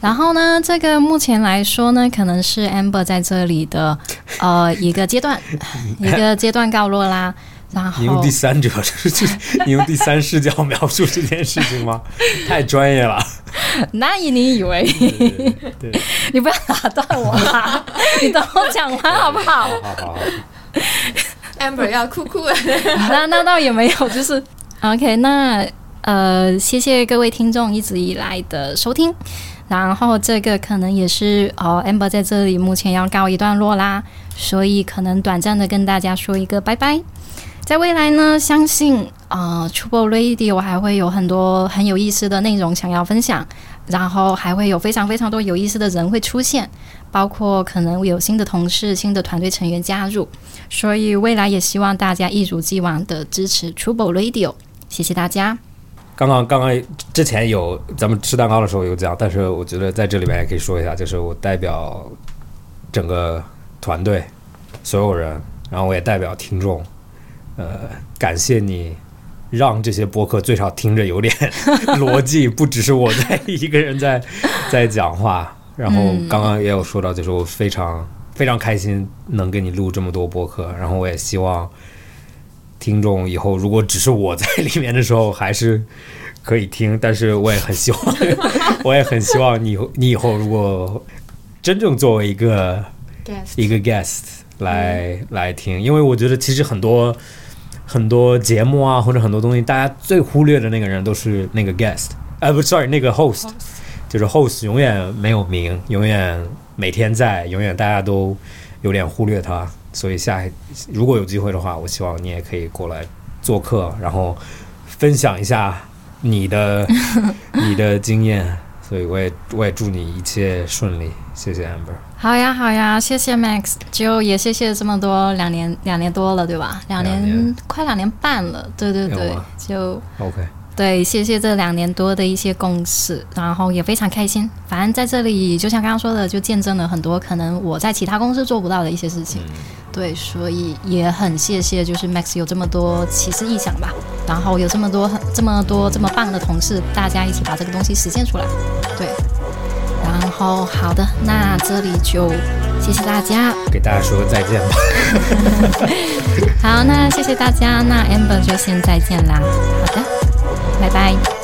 然后呢，这个目前来说呢，可能是 Amber 在这里的呃 一个阶段，一个阶段告落啦。然后你用第三者，就是你用第三视角描述这件事情吗？太专业了。那你以为？对，你不要打断我啦，你等我讲完好不好？好好好，Amber 要酷酷了。那那倒也没有，就是 OK 那。呃，谢谢各位听众一直以来的收听，然后这个可能也是哦，amber 在这里目前要告一段落啦，所以可能短暂的跟大家说一个拜拜。在未来呢，相信呃 Trouble Radio 还会有很多很有意思的内容想要分享，然后还会有非常非常多有意思的人会出现，包括可能有新的同事、新的团队成员加入，所以未来也希望大家一如既往的支持 Trouble Radio，谢谢大家。刚刚刚刚之前有咱们吃蛋糕的时候有讲，但是我觉得在这里面也可以说一下，就是我代表整个团队所有人，然后我也代表听众，呃，感谢你让这些播客最少听着有点逻辑，不只是我在一个人在在讲话。然后刚刚也有说到，就是我非常非常开心能给你录这么多播客，然后我也希望。听众以后如果只是我在里面的时候，还是可以听，但是我也很希望，我也很希望你你以后如果真正作为一个一个 guest 来、来听，因为我觉得其实很多很多节目啊，或者很多东西，大家最忽略的那个人都是那个 guest，呃，不，sorry，那个 host，就是 host 永远没有名，永远每天在，永远大家都有点忽略他。所以下一如果有机会的话，我希望你也可以过来做客，然后分享一下你的 你的经验。所以我也我也祝你一切顺利，谢谢 Amber。好呀，好呀，谢谢 Max，就也谢谢这么多两年两年多了，对吧？两年快两年半了，对对对就 OK，对，谢谢这两年多的一些共识，然后也非常开心。反正在这里，就像刚刚说的，就见证了很多可能我在其他公司做不到的一些事情。对，所以也很谢谢，就是 Max 有这么多奇思异想吧，然后有这么多很这么多这么棒的同事，大家一起把这个东西实现出来。对，然后好的，那这里就谢谢大家。给大家说个再见吧。好，那谢谢大家，那 Amber 就先再见啦。好的，拜拜。